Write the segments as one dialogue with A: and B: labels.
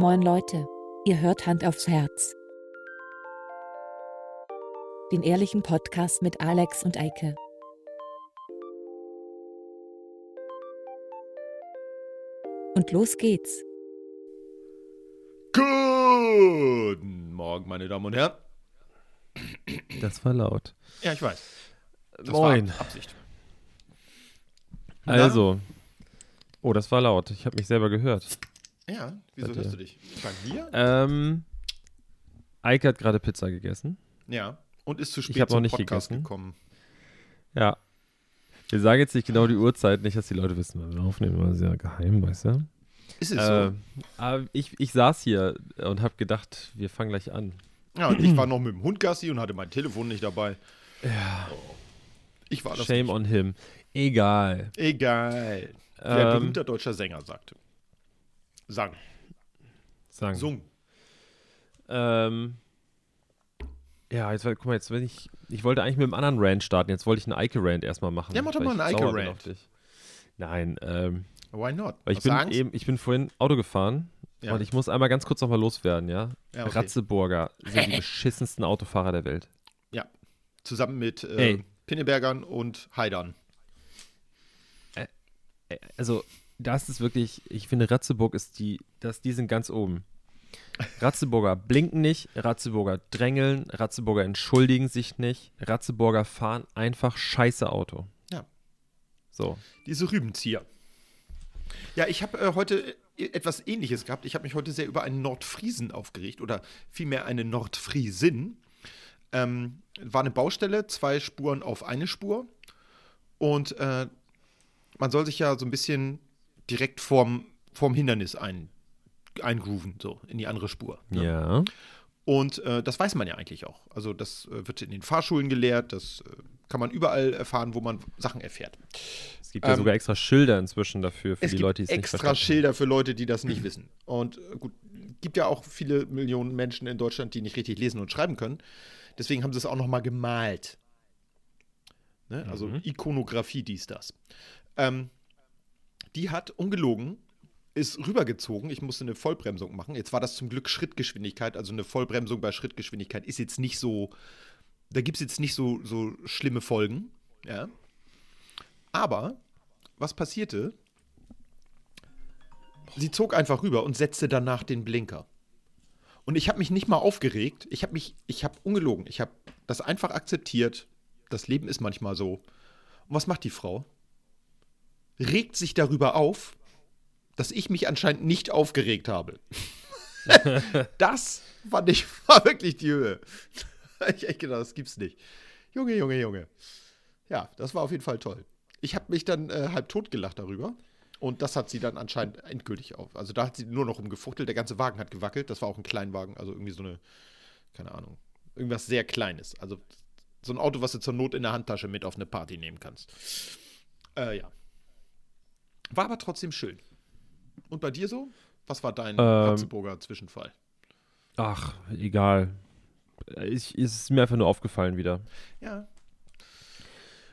A: Moin Leute, ihr hört Hand aufs Herz. Den ehrlichen Podcast mit Alex und Eike. Und los geht's.
B: Guten Morgen, meine Damen und Herren.
C: Das war laut.
B: Ja, ich weiß. Das
C: Moin.
B: war Absicht.
C: Also. Oh, das war laut. Ich habe mich selber gehört.
B: Ja, wieso hörst du dich? Bei mir?
C: Ähm, Eike hat gerade Pizza gegessen.
B: Ja. Und ist zu spät
C: Ich hab noch
B: zum
C: nicht
B: Podcast
C: gegessen.
B: gekommen.
C: Ja. Wir sagen jetzt nicht genau die Uhrzeit, nicht, dass die Leute wissen, wann wir aufnehmen, weil sehr geheim, weißt du?
B: Ist es
C: Äh,
B: so?
C: aber ich, ich saß hier und habe gedacht, wir fangen gleich an.
B: Ja, und ich war noch mit dem Hund Gassi und hatte mein Telefon nicht dabei.
C: Ja.
B: Ich war das
C: Shame
B: nicht.
C: on him. Egal.
B: Egal. Ein
C: Ähm,
B: berühmter deutscher Sänger sagte. Sang.
C: sagen.
B: Sung.
C: Ähm, ja, jetzt, guck mal, jetzt wenn ich, ich wollte eigentlich mit einem anderen Rant starten. Jetzt wollte ich einen Eike-Rant erstmal machen.
B: Ja, mach doch mal einen
C: auf dich. Nein, ähm,
B: Why not?
C: weil ich
B: Hast
C: bin
B: Angst?
C: eben, ich bin vorhin Auto gefahren
B: Ja.
C: und ich muss einmal ganz kurz nochmal loswerden, ja?
B: Ja, okay.
C: Ratzeburger sind die beschissensten Autofahrer der Welt.
B: Ja. Zusammen mit äh. Pinnebergern und Haidern.
C: Äh, Also, das ist wirklich, ich finde, Ratzeburg ist die, das, die sind ganz oben. Ratzeburger blinken nicht, Ratzeburger drängeln, Ratzeburger entschuldigen sich nicht, Ratzeburger fahren einfach scheiße Auto.
B: Ja.
C: So.
B: Diese Rübenzieher. Ja, ich habe äh, heute äh, etwas Ähnliches gehabt. Ich habe mich heute sehr über einen Nordfriesen aufgeregt oder vielmehr eine Nordfriesin. Ähm, war eine Baustelle, zwei Spuren auf eine Spur. Und äh, man soll sich ja so ein bisschen direkt vorm, vorm Hindernis ein, eingrooven, so in die andere Spur. ne?
C: Ja.
B: Und äh, das weiß man ja eigentlich auch. Also das äh, wird in den Fahrschulen gelehrt, das äh, kann man überall erfahren, wo man Sachen erfährt.
C: Es gibt ja
B: Ähm,
C: sogar extra Schilder inzwischen dafür, für
B: Es
C: die
B: gibt
C: Leute, die es nicht
B: extra
C: verstanden
B: Schilder für Leute, die das nicht wissen. Und äh, gut, gibt ja auch viele Millionen Menschen in Deutschland, die nicht richtig lesen und schreiben können. Deswegen haben sie es auch noch mal gemalt. Ne? Also
C: Mhm.
B: Ikonografie, dies, das. Ähm, die hat ungelogen, ist rübergezogen. Ich musste eine Vollbremsung machen. Jetzt war das zum Glück Schrittgeschwindigkeit. Also eine Vollbremsung bei Schrittgeschwindigkeit ist jetzt nicht so, da gibt es jetzt nicht so, so schlimme Folgen. Ja. Aber was passierte? Sie zog einfach rüber und setzte danach den Blinker. Und ich habe mich nicht mal aufgeregt. Ich habe mich, ich habe ungelogen. Ich habe das einfach akzeptiert. Das Leben ist manchmal so. Und was macht die Frau? Regt sich darüber auf, dass ich mich anscheinend nicht aufgeregt habe. das fand ich, war wirklich die Höhe. ich echt gedacht, das gibt's nicht. Junge, Junge, Junge. Ja, das war auf jeden Fall toll. Ich habe mich dann äh, halb tot gelacht darüber. Und das hat sie dann anscheinend endgültig auf. Also da hat sie nur noch rumgefuchtelt. Der ganze Wagen hat gewackelt. Das war auch ein Kleinwagen. Also irgendwie so eine, keine Ahnung, irgendwas sehr Kleines. Also so ein Auto, was du zur Not in der Handtasche mit auf eine Party nehmen kannst. Äh, ja. War aber trotzdem schön. Und bei dir so? Was war dein
C: Ähm,
B: Ratzeburger Zwischenfall?
C: Ach, egal. Ich, es ist mir einfach nur aufgefallen wieder.
B: Ja.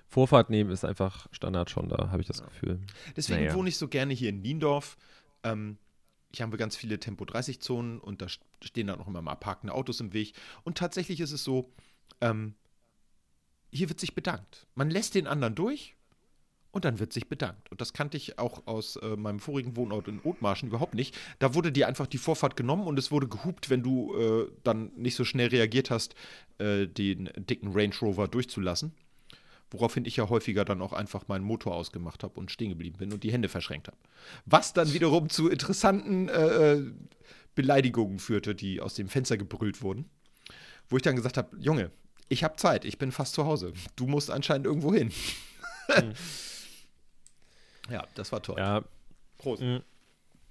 C: Vorfahrt nehmen ist einfach Standard schon da, habe ich das Gefühl.
B: Deswegen
C: Naja.
B: wohne ich so gerne hier in Niendorf. Ähm, hier haben wir ganz viele Tempo-30-Zonen und da st- stehen dann auch immer mal parkende Autos im Weg. Und tatsächlich ist es so, ähm, hier wird sich bedankt. Man lässt den anderen durch und dann wird sich bedankt. Und das kannte ich auch aus äh, meinem vorigen Wohnort in Othmarschen überhaupt nicht. Da wurde dir einfach die Vorfahrt genommen und es wurde gehupt, wenn du äh, dann nicht so schnell reagiert hast, äh, den dicken Range Rover durchzulassen. Woraufhin ich ja häufiger dann auch einfach meinen Motor ausgemacht habe und stehen geblieben bin und die Hände verschränkt habe. Was dann wiederum zu interessanten äh, äh, Beleidigungen führte, die aus dem Fenster gebrüllt wurden. Wo ich dann gesagt habe, Junge, ich habe Zeit, ich bin fast zu Hause. Du musst anscheinend irgendwo hin. ja, das war toll.
C: Ja,
B: Prost.
C: Mhm.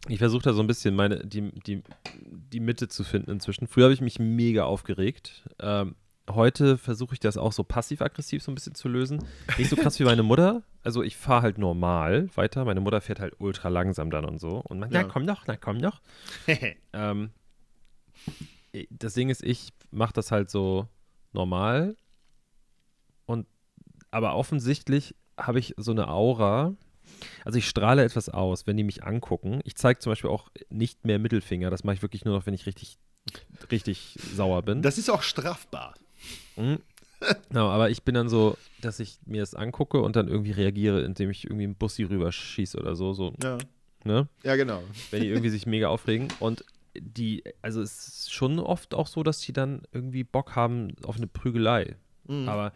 C: ich versuche da so ein bisschen meine, die, die, die Mitte zu finden inzwischen. Früher habe ich mich mega aufgeregt. Ähm, heute versuche ich das auch so passiv-aggressiv so ein bisschen zu lösen. Nicht so krass wie meine Mutter. Also ich fahre halt normal weiter. Meine Mutter fährt halt ultra langsam dann und so. Und man,
B: Ja.
C: na komm doch, na komm doch. Ähm, das Ding ist, ich mache das halt so normal. Und aber offensichtlich habe ich so eine Aura, Also ich strahle etwas aus, wenn die mich angucken. Ich zeige zum Beispiel auch nicht mehr Mittelfinger. Das mache ich wirklich nur noch, wenn ich richtig, richtig sauer bin.
B: Das ist auch strafbar.
C: Mhm. Genau, aber ich bin dann so, dass ich mir das angucke und dann irgendwie reagiere, indem ich irgendwie einen Bussi rüberschieße oder so. so
B: Ja,
C: ne?
B: ja genau.
C: Wenn die irgendwie sich mega aufregen. Und die, also es ist schon oft auch so, dass die dann irgendwie Bock haben auf eine Prügelei.
B: Mhm.
C: Aber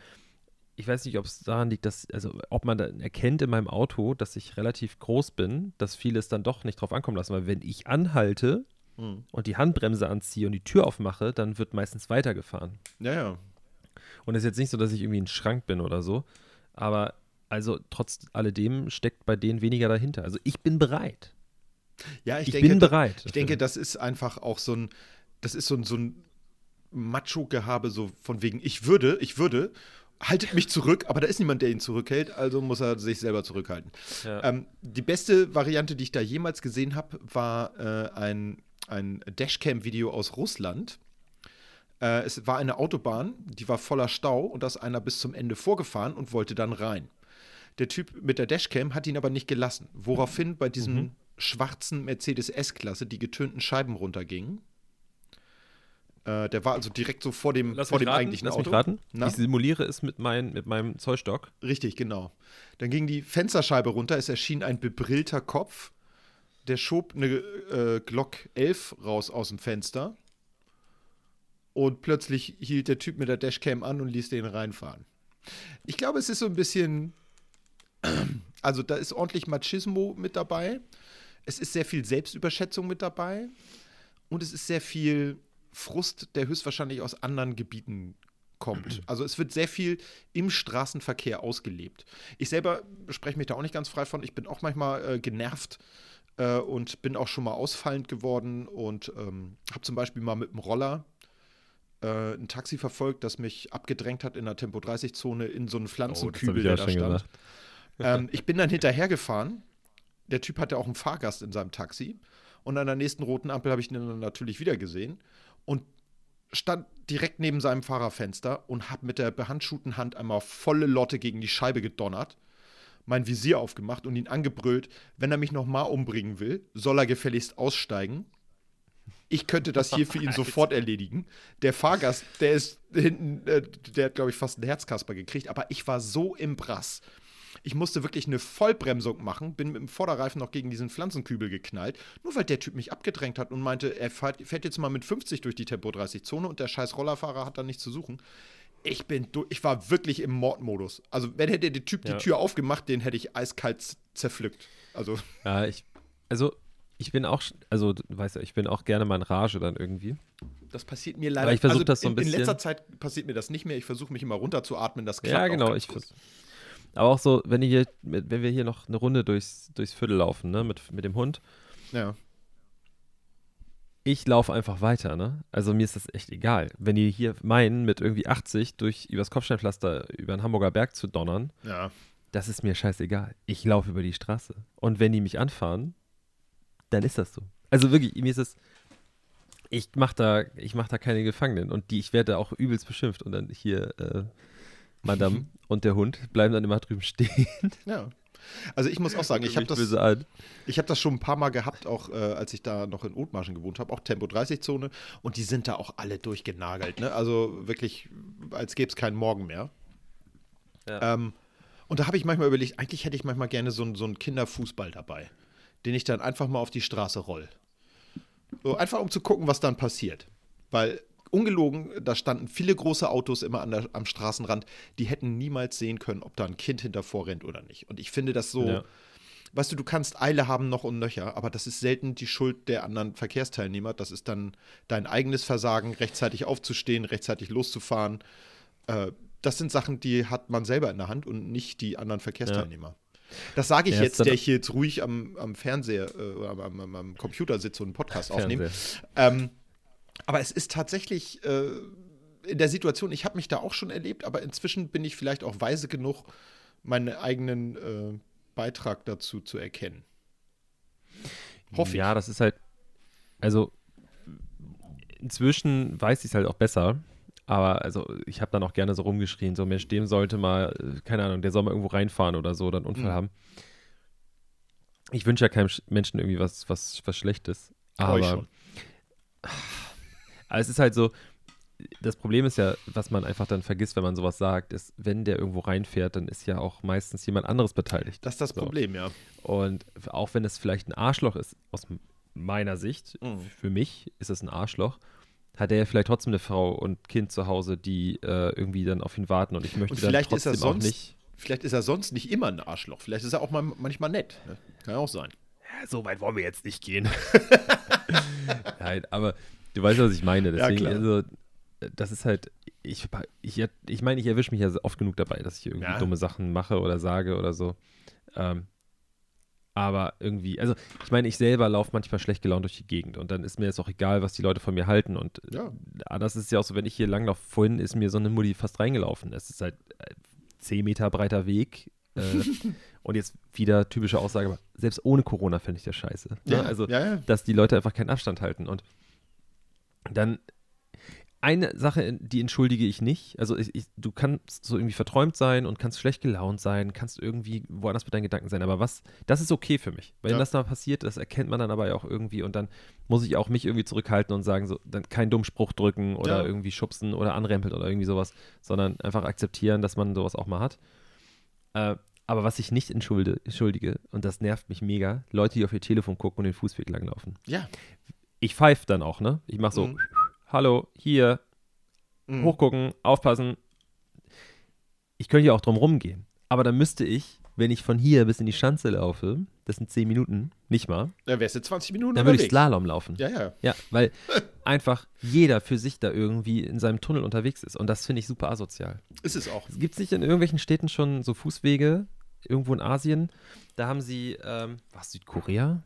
C: ich weiß nicht, ob es daran liegt, dass, also ob man dann erkennt in meinem Auto, dass ich relativ groß bin, dass viele es dann doch nicht drauf ankommen lassen. Weil wenn ich anhalte
B: Mhm.
C: und die Handbremse anziehe und die Tür aufmache, dann wird meistens weitergefahren.
B: Ja, ja.
C: Und es ist jetzt nicht so, dass ich irgendwie ein Schrank bin oder so. Aber also trotz alledem steckt bei denen weniger dahinter. Also ich bin bereit.
B: Ja, ich,
C: Ich,
B: denke,
C: bin bereit.
B: Ich denke, das ist einfach auch so ein, das ist so ein, so ein Macho-Gehabe, so von wegen, ich würde, ich würde, haltet mich zurück, aber da ist niemand, der ihn zurückhält, also muss er sich selber zurückhalten.
C: Ja.
B: Ähm, die beste Variante, die ich da jemals gesehen habe, war äh, ein, ein Dashcam-Video aus Russland. Äh, es war eine Autobahn, die war voller Stau und da ist einer bis zum Ende vorgefahren und wollte dann rein. Der Typ mit der Dashcam hat ihn aber nicht gelassen, woraufhin bei diesem
C: Mhm.
B: schwarzen Mercedes S-Klasse die getönten Scheiben runtergingen. Äh, der war also direkt so vor dem,
C: Lass
B: vor dem
C: raten,
B: eigentlichen
C: lass
B: Auto.
C: mich raten.
B: Na?
C: Ich simuliere es mit, mein, mit meinem Zollstock.
B: Richtig, genau. Dann ging die Fensterscheibe runter, es erschien ein bebrillter Kopf. Der schob eine äh, Glock 11 raus aus dem Fenster. Und plötzlich hielt der Typ mit der Dashcam an und ließ den reinfahren. Ich glaube, es ist so ein bisschen. Also, da ist ordentlich Machismo mit dabei. Es ist sehr viel Selbstüberschätzung mit dabei. Und es ist sehr viel Frust, der höchstwahrscheinlich aus anderen Gebieten kommt. Also es wird sehr viel im Straßenverkehr ausgelebt. Ich selber spreche mich da auch nicht ganz frei von. Ich bin auch manchmal äh, genervt äh, und bin auch schon mal ausfallend geworden und ähm, habe zum Beispiel mal mit dem Roller äh, ein Taxi verfolgt, das mich abgedrängt hat in der Tempo-30-Zone in so einen Pflanzenkübel, der da stand. Ähm, ich bin dann hinterhergefahren. Der Typ hatte auch einen Fahrgast in seinem Taxi. Und an der nächsten roten Ampel habe ich ihn dann natürlich wieder gesehen. Und stand direkt neben seinem Fahrerfenster und habe mit der behandschuhten Hand einmal volle Lotte gegen die Scheibe gedonnert, mein Visier aufgemacht und ihn angebrüllt, wenn er mich nochmal umbringen will, soll er gefälligst aussteigen. Ich könnte das hier für ihn sofort erledigen. Der Fahrgast, der ist hinten, äh, der hat, glaube ich, fast einen Herzkasper gekriegt, aber ich war so im Brass. Ich musste wirklich eine Vollbremsung machen, bin mit dem Vorderreifen noch gegen diesen Pflanzenkübel geknallt, nur weil der Typ mich abgedrängt hat und meinte, er fährt, fährt jetzt mal mit 50 durch die Tempo-30-Zone und der scheiß Rollerfahrer hat da nichts zu suchen. Ich bin du ich war wirklich im Mordmodus. Also, wenn hätte der Typ
C: Ja.
B: die Tür aufgemacht, den hätte ich eiskalt zerpflückt. Also,
C: Ja, ich, also ich bin auch, also du weißt ja, ich bin auch gerne mal in Rage dann irgendwie.
B: das passiert mir leider.
C: Aber ich versuch
B: also,
C: das so ein
B: in, in letzter
C: bisschen-
B: Zeit passiert mir das nicht mehr. Ich versuche mich immer runterzuatmen. Das klappt
C: Ja, genau. Ich, vers- aber auch so, wenn, hier, wenn wir hier noch eine Runde durchs, durchs Viertel laufen, ne, mit, mit dem Hund,
B: Ja.
C: ich laufe einfach weiter, ne? Also mir ist das echt egal. Wenn die hier meinen, mit irgendwie 80 durch übers Kopfsteinpflaster über den Hamburger Berg zu donnern,
B: Ja.
C: das ist mir scheißegal. Ich laufe über die Straße. Und wenn die mich anfahren, dann ist das so. Also wirklich, mir ist es. Ich mach da, ich mach da keine Gefangenen und die, ich werde auch übelst beschimpft und dann hier äh, Madame und der Hund bleiben dann immer drüben stehen.
B: Ja. Also ich muss auch sagen, ich habe das, ich hab das schon ein paar Mal gehabt, auch äh, als ich da noch in Othmarschen gewohnt habe, auch Tempo 30-Zone. Und die sind da auch alle durchgenagelt. Ne? Also wirklich, als gäbe es keinen Morgen mehr.
C: Ja.
B: Ähm, und da habe ich manchmal überlegt, eigentlich hätte ich manchmal gerne so, einen- so einen Kinderfußball dabei, den ich dann einfach mal auf die Straße roll. So, einfach um zu gucken, was dann passiert. Weil ungelogen, da standen viele große Autos immer an der, am Straßenrand, die hätten niemals sehen können, ob da ein Kind hinter vorrennt oder nicht. Und ich finde das so,
C: Ja.
B: weißt du, du kannst Eile haben noch und nöcher, aber das ist selten die Schuld der anderen Verkehrsteilnehmer. Das ist dann dein eigenes Versagen, rechtzeitig aufzustehen, rechtzeitig loszufahren. Äh, das sind Sachen, die hat man selber in der Hand und nicht die anderen Verkehrsteilnehmer. Das sage ich
C: Ja,
B: jetzt, der ich hier jetzt ruhig am, am Fernseher äh, oder am, am, am Computer sitze und einen Podcast aufnehme. Ähm, aber es ist tatsächlich äh, in der Situation, ich habe mich da auch schon erlebt, aber inzwischen bin ich vielleicht auch weise genug, meinen eigenen äh, Beitrag dazu zu erkennen. Hoffe
C: Ja,
B: ich.
C: das ist halt, also inzwischen weiß ich es halt auch besser. Aber also ich habe dann auch gerne so rumgeschrien, so Mensch, dem sollte mal, äh, keine Ahnung, der soll mal irgendwo reinfahren oder so oder einen Unfall
B: Mhm.
C: haben. Ich wünsche ja keinem Sch- Menschen irgendwie was, was, was Schlechtes. Aber
B: schon.
C: Aber es ist halt so, das Problem ist ja, was man einfach dann vergisst, wenn man sowas sagt, ist, wenn der irgendwo reinfährt, dann ist ja auch meistens jemand anderes beteiligt.
B: Das ist das
C: So.
B: Problem, ja.
C: Und auch wenn es vielleicht ein Arschloch ist, aus meiner Sicht,
B: Mhm.
C: für mich ist es ein Arschloch, hat er ja vielleicht trotzdem eine Frau und Kind zu Hause, die äh, irgendwie dann auf ihn warten und ich möchte
B: Und
C: dann
B: vielleicht ist er
C: trotzdem auch
B: sonst-
C: nicht.
B: Vielleicht ist er sonst nicht immer ein Arschloch. Vielleicht ist er auch mal, manchmal nett. Ne? Kann ja auch sein.
C: Ja, so weit wollen wir jetzt nicht gehen. Nein, aber du weißt, was ich meine.
B: Ja,
C: Deswegen,
B: klar.
C: also, das ist halt, ich, ich, ich meine, ich erwische mich ja oft genug dabei, dass ich irgendwie
B: Ja.
C: dumme Sachen mache oder sage oder so. Ähm, aber irgendwie, also ich meine, ich selber laufe manchmal schlecht gelaunt durch die Gegend und dann ist mir jetzt auch egal, was die Leute von mir halten. Und
B: Ja.
C: äh, das ist ja auch so, wenn ich hier langlaufe, vorhin ist mir so eine Mutti fast reingelaufen. Es ist halt äh, 10 Meter breiter Weg. Äh, und jetzt wieder typische Aussage, selbst ohne Corona fände ich das scheiße. Ne?
B: Ja,
C: Also,
B: ja, ja.
C: dass die Leute einfach keinen Abstand halten. Und dann eine Sache, die entschuldige ich nicht. Also ich, ich, du kannst so irgendwie verträumt sein und kannst schlecht gelaunt sein, kannst irgendwie woanders mit deinen Gedanken sein. Aber was, das ist okay für mich. Wenn
B: Ja.
C: das da passiert, das erkennt man dann aber ja auch irgendwie und dann muss ich auch mich irgendwie zurückhalten und sagen, so, dann keinen dummen Spruch drücken oder
B: Ja.
C: irgendwie schubsen oder anrempeln oder irgendwie sowas, sondern einfach akzeptieren, dass man sowas auch mal hat. Äh, aber was ich nicht entschuldige, entschuldige, und das nervt mich mega, Leute, die auf ihr Telefon gucken und den Fußweg langlaufen
B: Ja.
C: Ich pfeife dann auch, ne? Ich mache so,
B: Mhm.
C: hallo, hier,
B: Mhm.
C: hochgucken, aufpassen. Ich könnte ja auch drum rumgehen. Aber dann müsste ich, wenn ich von hier bis in die Schanze laufe, das sind 10 Minuten, nicht mal,
B: Da wärst du 20 Minuten
C: dann würde ich. Slalom laufen.
B: Ja, ja.
C: Ja, weil einfach jeder für sich da irgendwie in seinem Tunnel unterwegs ist. Und das finde ich super asozial.
B: Ist es auch.
C: Gibt es nicht in irgendwelchen Städten schon so Fußwege, irgendwo in Asien? Da haben sie, ähm, was, Südkorea?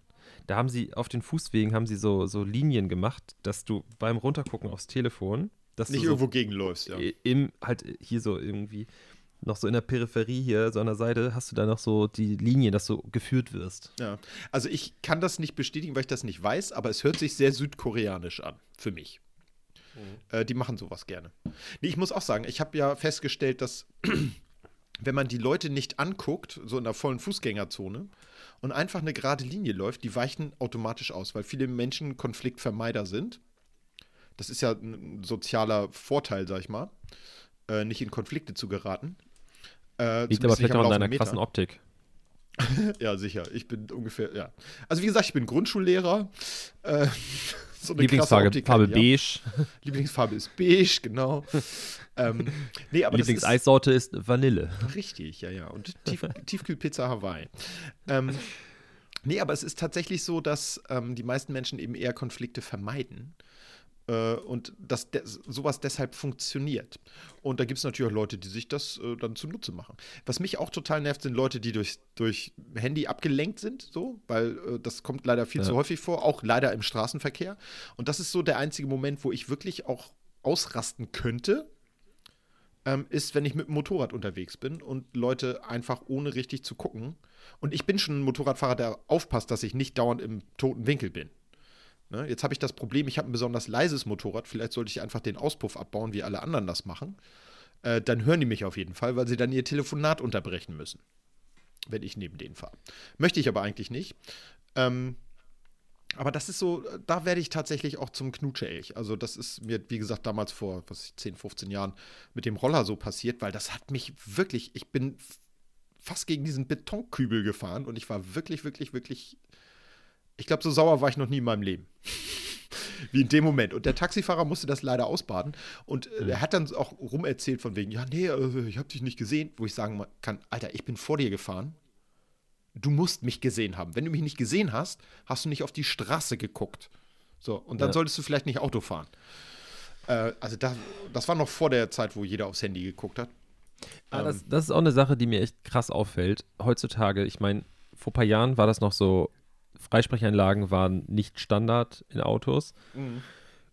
C: Da haben sie auf den Fußwegen haben sie so, so Linien gemacht, dass du beim Runtergucken aufs Telefon, dass
B: Nicht
C: du so
B: irgendwo gegenläufst, ja.
C: im, halt hier so irgendwie noch so in der Peripherie hier, so an der Seite, hast du da noch so die Linie, dass du geführt wirst.
B: ja. Also ich kann das nicht bestätigen, weil ich das nicht weiß, aber es hört sich sehr südkoreanisch an, für mich. Äh, die machen sowas gerne. Nee, ich muss auch sagen, ich habe ja festgestellt, dass wenn man die Leute nicht anguckt, so in der vollen Fußgängerzone, und einfach eine gerade Linie läuft, die weichen automatisch aus, weil viele Menschen Konfliktvermeider sind. Das ist ja ein sozialer Vorteil, sag ich mal, äh, nicht in Konflikte zu geraten. Äh,
C: Liegt aber vielleicht auch an deiner
B: Meter.
C: krassen Optik.
B: Ja, sicher. Ich bin ungefähr, ja. Also wie gesagt, ich bin Grundschullehrer. Äh, so eine
C: Lieblingsfarbe
B: Optik
C: Farbe
B: ja.
C: beige.
B: Lieblingsfarbe ist beige, genau. ähm, nee, aber das ist
C: Lieblingseissorte ist Vanille.
B: richtig, ja, ja. Und Tief, Tiefkühlpizza Hawaii. Ähm, nee, aber es ist tatsächlich so, dass ähm, die meisten Menschen eben eher Konflikte vermeiden. Äh, und dass sowas deshalb funktioniert. Und da gibt es natürlich auch Leute, die sich das äh, dann zunutze machen. Was mich auch total nervt, sind Leute, die durch, durch Handy abgelenkt sind, so, weil äh, das kommt leider viel
C: Ja.
B: zu häufig vor, auch leider im Straßenverkehr. Und das ist so der einzige Moment, wo ich wirklich auch ausrasten könnte, ähm, ist, wenn ich mit dem Motorrad unterwegs bin und Leute einfach ohne richtig zu gucken. Und ich bin schon ein Motorradfahrer, der aufpasst, dass ich nicht dauernd im toten Winkel bin. Ne? Jetzt habe ich das Problem, ich habe ein besonders leises Motorrad. Vielleicht sollte ich einfach den Auspuff abbauen, wie alle anderen das machen. Äh, dann hören die mich auf jeden Fall, weil sie dann ihr Telefonat unterbrechen müssen, wenn ich neben denen fahre. Möchte ich aber eigentlich nicht. Ähm, aber das ist so, da werde ich tatsächlich auch zum Knutsche-Elch. Also, das ist mir, wie gesagt, damals vor was ich, 10, 15 Jahren mit dem Roller so passiert, weil das hat mich wirklich, ich bin fast gegen diesen Betonkübel gefahren und ich war wirklich, wirklich, wirklich, ich glaube, so sauer war ich noch nie in meinem Leben. Wie in dem Moment. Und der Taxifahrer musste das leider ausbaden. Und äh, er hat dann auch rumerzählt von wegen, ja, nee, äh, ich habe dich nicht gesehen. Wo ich sagen kann, Alter, ich bin vor dir gefahren. Du musst mich gesehen haben. Wenn du mich nicht gesehen hast, hast du nicht auf die Straße geguckt. So, und dann
C: Ja.
B: solltest du vielleicht nicht Auto fahren. Äh, also da, das war noch vor der Zeit, wo jeder aufs Handy geguckt hat.
C: Ah,
B: Ähm,
C: das, das ist auch eine Sache, die mir echt krass auffällt. Heutzutage, ich meine, vor ein paar Jahren war das noch so, Freisprechanlagen waren nicht Standard in Autos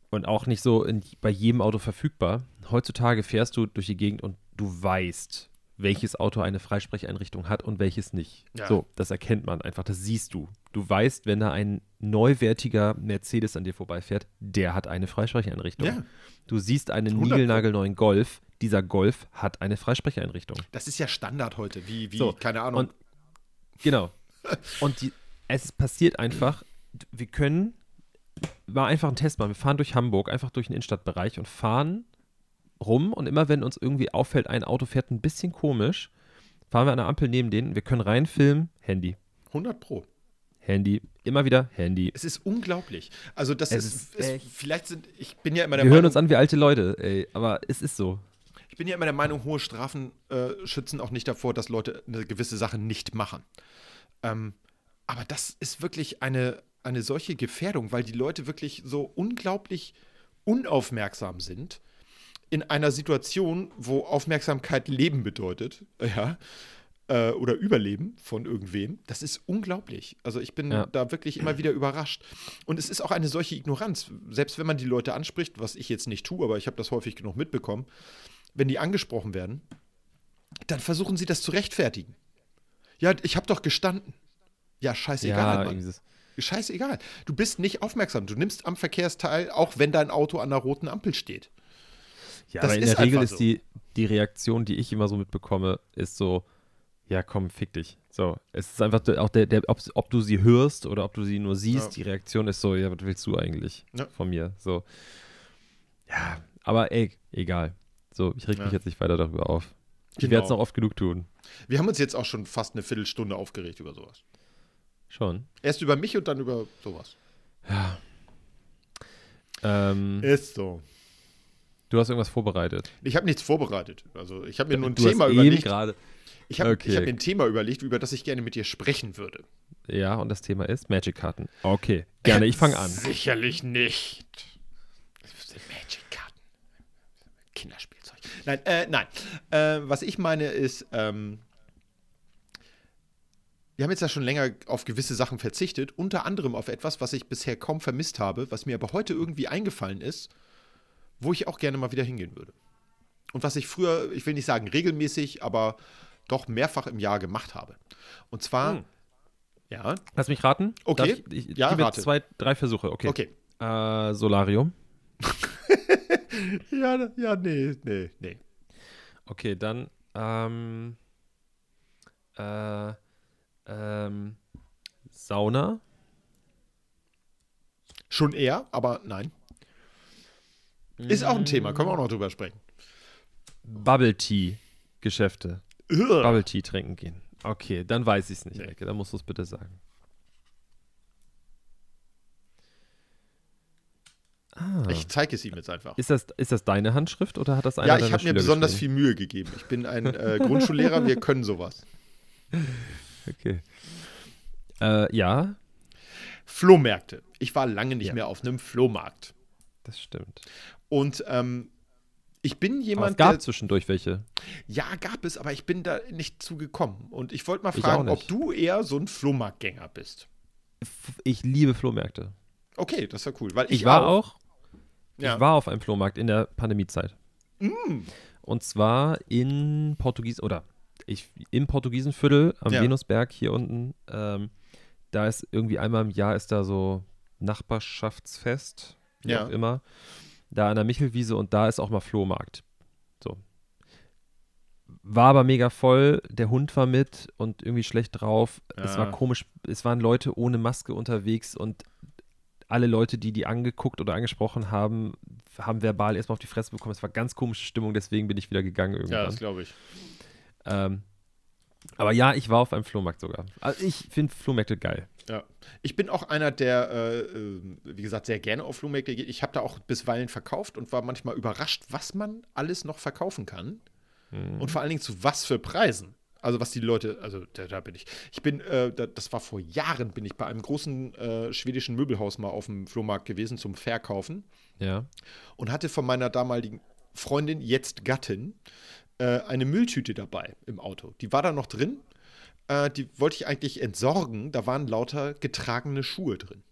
C: und auch nicht so in, bei jedem Auto verfügbar. Heutzutage fährst du durch die Gegend und du weißt, welches Auto eine Freisprecheinrichtung hat und welches nicht.
B: Ja.
C: So, das erkennt man einfach, das siehst du. Du weißt, wenn da ein neuwertiger Mercedes an dir vorbeifährt, der hat eine Freisprecheinrichtung.
B: Ja.
C: Du siehst einen
B: 100 Pro.
C: niegelnagelneuen Golf, dieser Golf hat eine Freisprecheinrichtung.
B: Das ist ja Standard heute, wie, wie
C: So,
B: keine Ahnung.
C: Und genau. Und die, es passiert einfach, wir können mal einfach einen Test machen. Wir fahren durch Hamburg, einfach durch den Innenstadtbereich und fahren rum und immer wenn uns irgendwie auffällt, ein Auto fährt ein bisschen komisch, fahren wir an der Ampel neben denen, wir können reinfilmen, Handy.
B: 100 Pro.
C: Handy, immer wieder Handy.
B: Es ist unglaublich. Also das
C: Es
B: ist,
C: ist
B: ist vielleicht sind, ich bin ja immer der
C: Wir hören
B: Meinung,
C: uns an wie alte Leute, ey, aber es ist so.
B: ich bin ja immer der Meinung, hohe Strafen äh, schützen auch nicht davor, dass Leute eine gewisse Sache nicht machen. Ähm, aber das ist wirklich eine, eine solche Gefährdung, weil die Leute wirklich so unglaublich unaufmerksam sind in einer Situation, wo Aufmerksamkeit Leben bedeutet, ja, äh, oder Überleben von irgendwem. Das ist unglaublich. Also ich bin
C: Ja.
B: da wirklich immer wieder überrascht. Und es ist auch eine solche Ignoranz. Selbst wenn man die Leute anspricht, was ich jetzt nicht tue, aber ich habe das häufig genug mitbekommen, wenn die angesprochen werden, dann versuchen sie das zu rechtfertigen. Ja, ich habe doch gestanden. Ja, scheißegal,
C: ja,
B: Mann.
C: irgendwie das-
B: Scheißegal. Du bist nicht aufmerksam. Du nimmst am Verkehrsteil, auch wenn dein Auto an der roten Ampel steht.
C: ja
B: Das
C: aber in der Regel ist
B: so.
C: die, die Reaktion, die ich immer so mitbekomme, ist so, ja komm, fick dich. So, es ist einfach auch der, der ob, ob du sie hörst oder ob du sie nur siehst,
B: Ja.
C: die Reaktion ist so, ja, was willst du eigentlich
B: Ja.
C: von mir? So, ja, aber ey, egal. So, ich reg mich
B: Ja.
C: jetzt nicht weiter darüber auf. Ich
B: Genau.
C: werde es noch oft genug tun.
B: Wir haben uns jetzt auch schon fast eine Viertelstunde aufgeregt über sowas.
C: Schon.
B: Erst über mich und dann über sowas.
C: Ähm,
B: Ist so.
C: du hast irgendwas vorbereitet.
B: Ich habe nichts vorbereitet. Also ich habe mir nur ein
C: du
B: Thema überlegt.
C: gerade.
B: Ich habe
C: Okay.
B: ich hab mir ein Thema überlegt, über das ich gerne mit dir sprechen würde.
C: Ja, und das Thema ist Magic-Karten. Okay, gerne, ich fange an.
B: Sicherlich nicht. Magic-Karten. Kinderspielzeug. Nein, äh, nein. Äh, was ich meine ist, ähm, wir haben jetzt ja schon länger auf gewisse Sachen verzichtet, unter anderem auf etwas, was ich bisher kaum vermisst habe, was mir aber heute irgendwie eingefallen ist, wo ich auch gerne mal wieder hingehen würde. Und was ich früher, ich will nicht sagen regelmäßig, aber doch mehrfach im Jahr gemacht habe. Und zwar,
C: Hm.
B: ja,
C: Lass mich raten.
B: Okay.
C: Ich, ich
B: Ja,
C: gebe
B: rate.
C: zwei, drei Versuche. Okay.
B: okay.
C: Äh, Solarium.
B: Ja, ja, nee, nee, nee.
C: Okay, dann ähm, äh, ähm, Sauna.
B: Schon eher, aber nein. Ist auch ein Thema, können wir auch noch drüber sprechen.
C: Bubble Tea Geschäfte.
B: Ugh.
C: Bubble Tea trinken gehen. Okay, dann weiß ich es nicht,
B: Nee.
C: Ecke. Dann musst du es bitte sagen. Ah.
B: Ich zeige es ihm jetzt einfach.
C: Ist das, ist das deine Handschrift oder hat das einer
B: Ja, ich habe mir besonders viel Mühe gegeben. Ich bin ein äh, Grundschullehrer, wir können sowas.
C: Okay. Äh, ja,
B: Flohmärkte. Ich war lange nicht
C: Ja.
B: mehr auf einem Flohmarkt.
C: das stimmt.
B: Und ähm, ich bin
C: Aber es
B: jemand,
C: gab
B: der.
C: zwischendurch welche.
B: Ja, gab es, aber ich bin da nicht zugekommen. Und ich wollte mal fragen,
C: auch
B: ob du eher so ein Flohmarktgänger bist.
C: F- Ich liebe Flohmärkte.
B: Okay, das war cool. Weil
C: Ich,
B: ich,
C: war auch,
B: Ja.
C: ich war auf einem Flohmarkt in der Pandemiezeit.
B: Mm.
C: Und zwar in Portugies oder ich im Portugiesenviertel am
B: Ja.
C: Venusberg hier unten. Ähm, da ist irgendwie einmal im Jahr ist da so Nachbarschaftsfest, wie
B: Ja.
C: auch immer. Da an der Michelwiese und da ist auch mal Flohmarkt. So. War aber mega voll, der Hund war mit und irgendwie schlecht drauf. Es war
B: Ja.
C: komisch, es waren Leute ohne Maske unterwegs und alle Leute, die die angeguckt oder angesprochen haben, haben verbal erstmal auf die Fresse bekommen. Es war ganz komische Stimmung, deswegen bin ich wieder gegangen
B: Ja,
C: irgendwann.
B: das glaube ich.
C: Ähm, aber ja, ich war auf einem Flohmarkt sogar. Also ich finde Flohmärkte geil.
B: Ja. Ich bin auch einer, der, äh, äh, wie gesagt, sehr gerne auf Flohmärkte geht. Ich habe da auch bisweilen verkauft und war manchmal überrascht, was man alles noch verkaufen kann.
C: Mhm.
B: Und vor allen Dingen zu was für Preisen. Also was die Leute, also da, da bin ich. Ich bin, äh, da, das war vor Jahren, bin ich bei einem großen äh, schwedischen Möbelhaus mal auf dem Flohmarkt gewesen zum Verkaufen
C: Ja.
B: und hatte von meiner damaligen Freundin, jetzt Gattin, äh, eine Mülltüte dabei im Auto. Die war da noch drin. Äh, die wollte ich eigentlich entsorgen. Da waren lauter getragene Schuhe drin.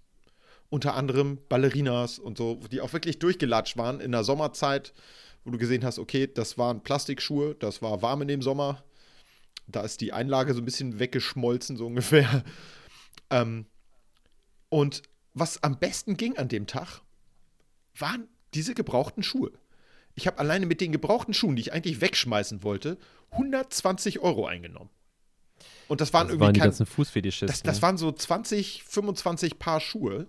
B: Unter anderem Ballerinas und so, die auch wirklich durchgelatscht waren in der Sommerzeit, wo du gesehen hast, okay, das waren Plastikschuhe, das war warm in dem Sommer. Da ist die Einlage so ein bisschen weggeschmolzen, so ungefähr. Ähm, und was am besten ging an dem Tag, waren diese gebrauchten Schuhe. Ich habe alleine mit den gebrauchten Schuhen, die ich eigentlich wegschmeißen wollte, 120 Euro eingenommen. Und das waren
C: Das
B: irgendwie
C: waren die
B: kein,
C: ganzen Fußfetischisten.
B: das, das waren so 20, 25 Paar Schuhe.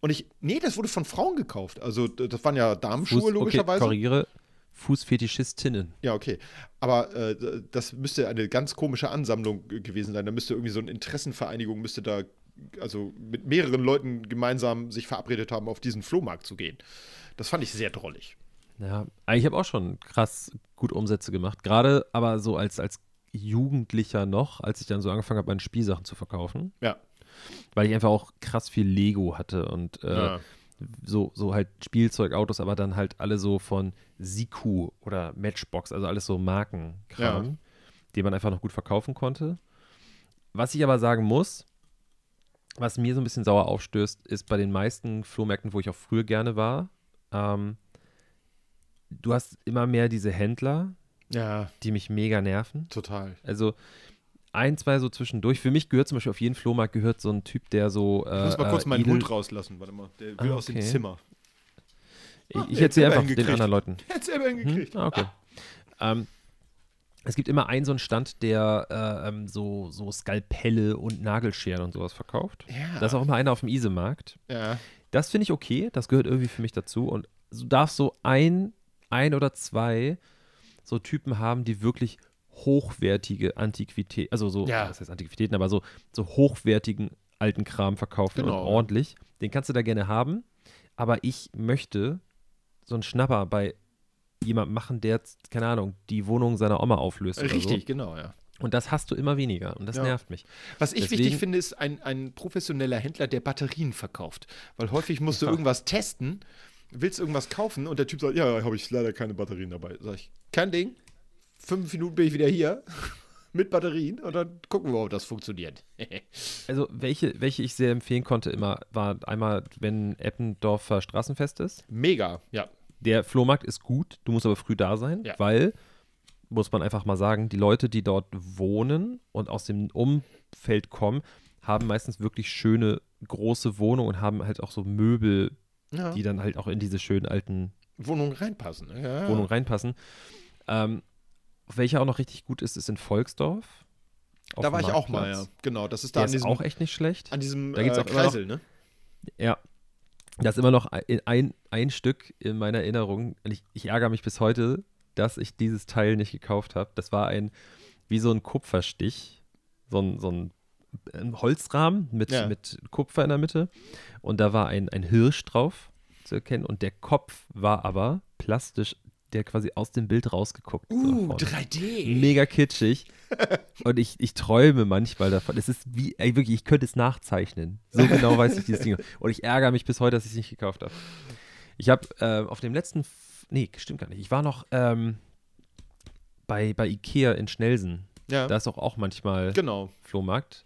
B: Und ich, nee, das wurde von Frauen gekauft. Also das waren ja Damenschuhe
C: Fuß, okay,
B: logischerweise.
C: korrigiere. Fußfetischistinnen.
B: Ja, okay. Aber äh, das müsste eine ganz komische Ansammlung gewesen sein. Da müsste irgendwie so eine Interessenvereinigung, müsste da also mit mehreren Leuten gemeinsam sich verabredet haben, auf diesen Flohmarkt zu gehen. Das fand ich sehr drollig.
C: Ja, ich habe auch schon krass gut Umsätze gemacht. Gerade aber so als, als Jugendlicher noch, als ich dann so angefangen habe, meine Spielsachen zu verkaufen.
B: Ja.
C: Weil ich einfach auch krass viel Lego hatte und äh,
B: Ja.
C: so, so halt Spielzeugautos, aber dann halt alle so von Siku oder Matchbox, also alles so Markenkram,
B: Ja.
C: die man einfach noch gut verkaufen konnte. Was ich aber sagen muss, was mir so ein bisschen sauer aufstößt, ist bei den meisten Flohmärkten, wo ich auch früher gerne war, ähm, du hast immer mehr diese Händler,
B: Ja,
C: die mich mega nerven.
B: total.
C: Also ein, zwei so zwischendurch. Für mich gehört zum Beispiel auf jeden Flohmarkt gehört so ein Typ, der so. Äh,
B: Ich muss mal kurz
C: äh,
B: meinen
C: Edel-
B: Hund rauslassen. Warte mal, der will
C: Ah,
B: aus dem. Zimmer.
C: Ich,
B: Ah,
C: ich erzähle
B: er
C: einfach den anderen Leuten.
B: Der hat selber
C: Hm?
B: hingekriegt.
C: Ah, okay. ähm, es gibt immer einen so einen Stand, der äh, ähm, so, so Skalpelle und Nagelscheren und sowas verkauft.
B: Ja.
C: Da ist auch immer einer auf dem Isemarkt.
B: ja.
C: Das finde ich okay, das gehört irgendwie für mich dazu. Und du darfst so ein, ein oder zwei so Typen haben, die wirklich hochwertige Antiquitäten, also so,
B: Ja.
C: was heißt Antiquitäten, aber so, so hochwertigen alten Kram verkaufen
B: Genau.
C: und ordentlich. Den kannst du da gerne haben, aber ich möchte so einen Schnapper bei jemandem machen, der, jetzt, keine Ahnung, die Wohnung seiner Oma auflöst oder
B: Richtig,
C: so.
B: genau, ja.
C: Und das hast du immer weniger und das
B: Ja.
C: nervt mich.
B: Was ich
C: Deswegen-
B: wichtig finde, ist ein, ein professioneller Händler, der Batterien verkauft. Weil häufig musst du
C: Ja.
B: irgendwas testen, willst irgendwas kaufen und der Typ sagt, ja, habe ich leider keine Batterien dabei. Sag ich, kein Ding. Fünf Minuten bin ich wieder hier mit Batterien und dann gucken wir, ob das funktioniert.
C: Also, welche, welche ich sehr empfehlen konnte immer, war einmal, wenn Eppendorfer Straßenfest ist.
B: Mega, ja.
C: Der Flohmarkt ist gut, du musst aber früh da sein,
B: Ja.
C: weil, muss man einfach mal sagen, die Leute, die dort wohnen und aus dem Umfeld kommen, haben meistens wirklich schöne, große Wohnungen und haben halt auch so Möbel,
B: ja.
C: die dann halt auch in diese schönen alten
B: Wohnungen reinpassen. Ja.
C: Wohnungen reinpassen. Ähm, welcher auch noch richtig gut ist, ist in Volksdorf.
B: Da war ich auch mal, ja. Genau, das ist da
C: Der
B: an
C: ist
B: diesem,
C: auch echt nicht schlecht.
B: an diesem
C: da gibt's
B: äh,
C: auch immer noch-
B: Kreisel, ne?
C: Ja. Das ist immer noch ein, ein, ein Stück in meiner Erinnerung. Ich, ich ärgere mich bis heute, dass ich dieses Teil nicht gekauft habe. Das war ein, wie so ein Kupferstich. So ein, so ein, ein Holzrahmen mit,
B: Ja.
C: mit Kupfer in der Mitte. Und da war ein, ein Hirsch drauf zu erkennen. Und der Kopf war aber plastisch, der quasi aus dem Bild rausgeguckt. so
B: Uh,
C: vorne.
B: 3D.
C: Mega kitschig. Und ich, ich träume manchmal davon. Es ist wie, ey, wirklich, ich könnte es nachzeichnen. So genau weiß ich dieses Ding. Und ich ärgere mich bis heute, dass ich es nicht gekauft habe. Ich habe äh, auf dem letzten, F nee, stimmt gar nicht. Ich war noch ähm, bei, bei Ikea in Schnelsen.
B: Ja,
C: Da ist auch, auch manchmal
B: genau.
C: Flohmarkt.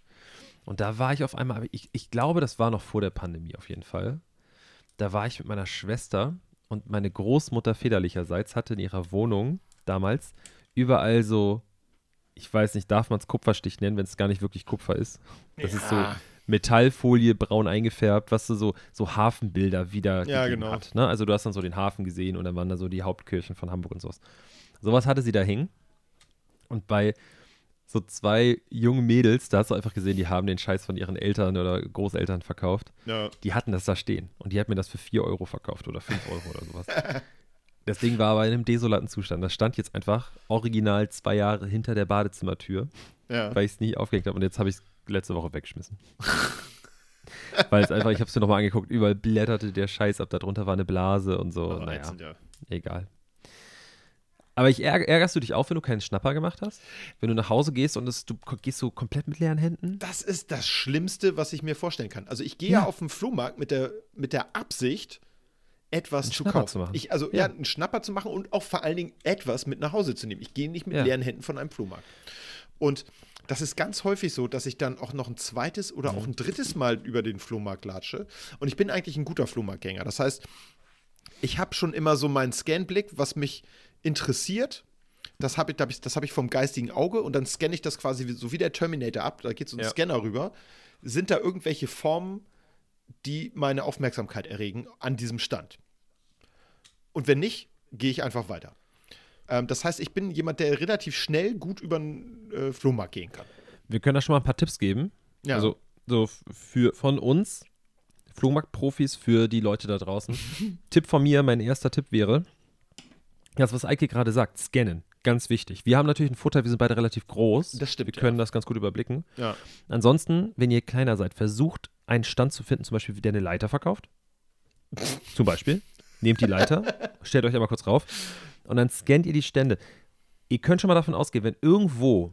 C: Und da war ich auf einmal, aber ich, ich glaube, das war noch vor der Pandemie auf jeden Fall. Da war ich mit meiner Schwester und meine Großmutter väterlicherseits hatte in ihrer Wohnung damals überall so, ich weiß nicht, darf man es Kupferstich nennen, wenn es gar nicht wirklich Kupfer ist. Das ist so
B: Ja.
C: Metallfolie braun eingefärbt, was du so, so Hafenbilder wieder
B: Ja, genau.
C: hat. Ne? Also du hast dann so den Hafen gesehen und dann waren da so die Hauptkirchen von Hamburg und sowas. Sowas hatte sie da hängen. Und bei so zwei jungen Mädels, da hast du einfach gesehen, die haben den Scheiß von ihren Eltern oder Großeltern verkauft.
B: Ja.
C: Die hatten das da stehen. Und die hat mir das für 4 Euro verkauft oder 5 Euro oder sowas. Das Ding war aber in einem desolaten Zustand. Das stand jetzt einfach original zwei Jahre hinter der Badezimmertür,
B: Ja.
C: weil ich es nie aufgehängt habe. Und jetzt habe ich es letzte Woche weggeschmissen. weil es einfach, ich habe es mir nochmal angeguckt, überall blätterte der Scheiß ab, darunter war eine Blase und so.
B: Aber
C: naja,
B: ätzend, ja.
C: egal. Aber ich ärg ärgerst du dich auch, wenn du keinen Schnapper gemacht hast? Wenn du nach Hause gehst und es, du gehst so komplett mit leeren Händen?
B: Das ist das Schlimmste, was ich mir vorstellen kann. Also ich gehe ja, auf den Flohmarkt mit der, mit der Absicht, etwas
C: Einen
B: zu
C: Schnapper
B: kaufen.
C: zu machen.
B: Ich, also ja.
C: Ja.
B: einen Schnapper zu machen und auch vor allen Dingen etwas mit nach Hause zu nehmen. Ich gehe nicht mit
C: Ja.
B: leeren Händen von einem Flohmarkt. Und das ist ganz häufig so, dass ich dann auch noch ein zweites oder
C: Mhm.
B: auch ein drittes Mal über den Flohmarkt latsche. Und ich bin eigentlich ein guter Flohmarktgänger. Das heißt, ich habe schon immer so meinen Scanblick, was mich interessiert. Das habe ich, da hab ich, das hab ich vom geistigen Auge und dann scanne ich das quasi so wie der Terminator ab. Da geht so ein
C: Ja.
B: Scanner rüber. Sind da irgendwelche Formen, die meine Aufmerksamkeit erregen an diesem Stand? Und wenn nicht, gehe ich einfach weiter. Ähm, das heißt, ich bin jemand, der relativ schnell gut über den äh, Flohmarkt gehen kann.
C: wir können da schon mal ein paar Tipps geben.
B: Ja.
C: Also so für von uns, Flohmarktprofis, für die Leute da draußen. Tipp von mir, mein erster Tipp wäre, das, was Eike gerade sagt, scannen. Ganz wichtig. Wir haben natürlich einen Vorteil, wir sind beide relativ groß.
B: Das stimmt,
C: Wir können das ganz gut überblicken.
B: ja.
C: Ansonsten, wenn ihr kleiner seid, versucht einen Stand zu finden, zum Beispiel, der eine Leiter verkauft. zum Beispiel. Nehmt die Leiter, stellt euch einmal kurz rauf und dann scannt ihr die Stände. Ihr könnt schon mal davon ausgehen, wenn irgendwo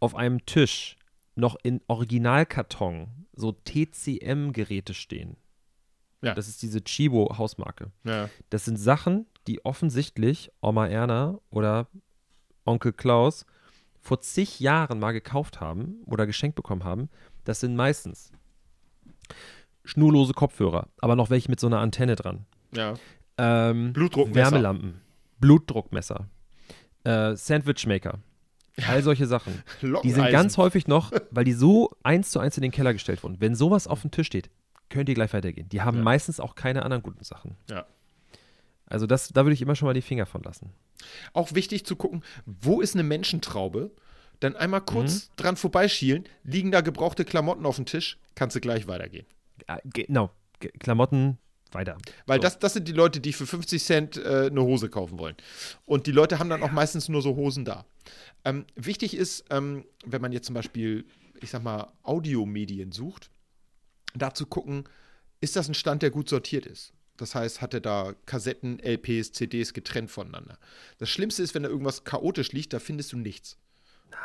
C: auf einem Tisch noch in Originalkarton so TCM-Geräte stehen.
B: Ja.
C: Das ist diese Chibo-Hausmarke.
B: ja.
C: Das sind Sachen, die offensichtlich Oma Erna oder Onkel Klaus vor zig Jahren mal gekauft haben oder geschenkt bekommen haben. Das sind meistens schnurlose Kopfhörer, aber noch welche mit so einer Antenne dran.
B: ja.
C: Ähm,
B: Blutdruckmesser.
C: Wärmelampen, Blutdruckmesser, äh, Sandwichmaker, all solche Sachen. Die sind ganz häufig noch, weil die so eins zu eins in den Keller gestellt wurden. Wenn sowas auf dem Tisch steht, könnt ihr gleich weitergehen. Die haben
B: Ja.
C: meistens auch keine anderen guten Sachen.
B: Ja.
C: Also das, da würde ich immer schon mal die Finger von lassen.
B: Auch wichtig zu gucken, wo ist eine Menschentraube? Dann einmal kurz
C: Mhm.
B: dran vorbeischielen, liegen da gebrauchte Klamotten auf dem Tisch, kannst du gleich weitergehen.
C: Genau, Klamotten weiter.
B: Weil
C: So.
B: das, das sind die Leute, die für 50 Cent äh, eine Hose kaufen wollen. Und die Leute haben dann auch meistens nur so Hosen da. Ähm, wichtig ist, ähm, wenn man jetzt zum Beispiel, ich sag mal, Audiomedien sucht, da zu gucken, ist das ein Stand, der gut sortiert ist? Das heißt, hat er da Kassetten, LPs, CDs getrennt voneinander? Das Schlimmste ist, wenn da irgendwas chaotisch liegt, da findest du nichts.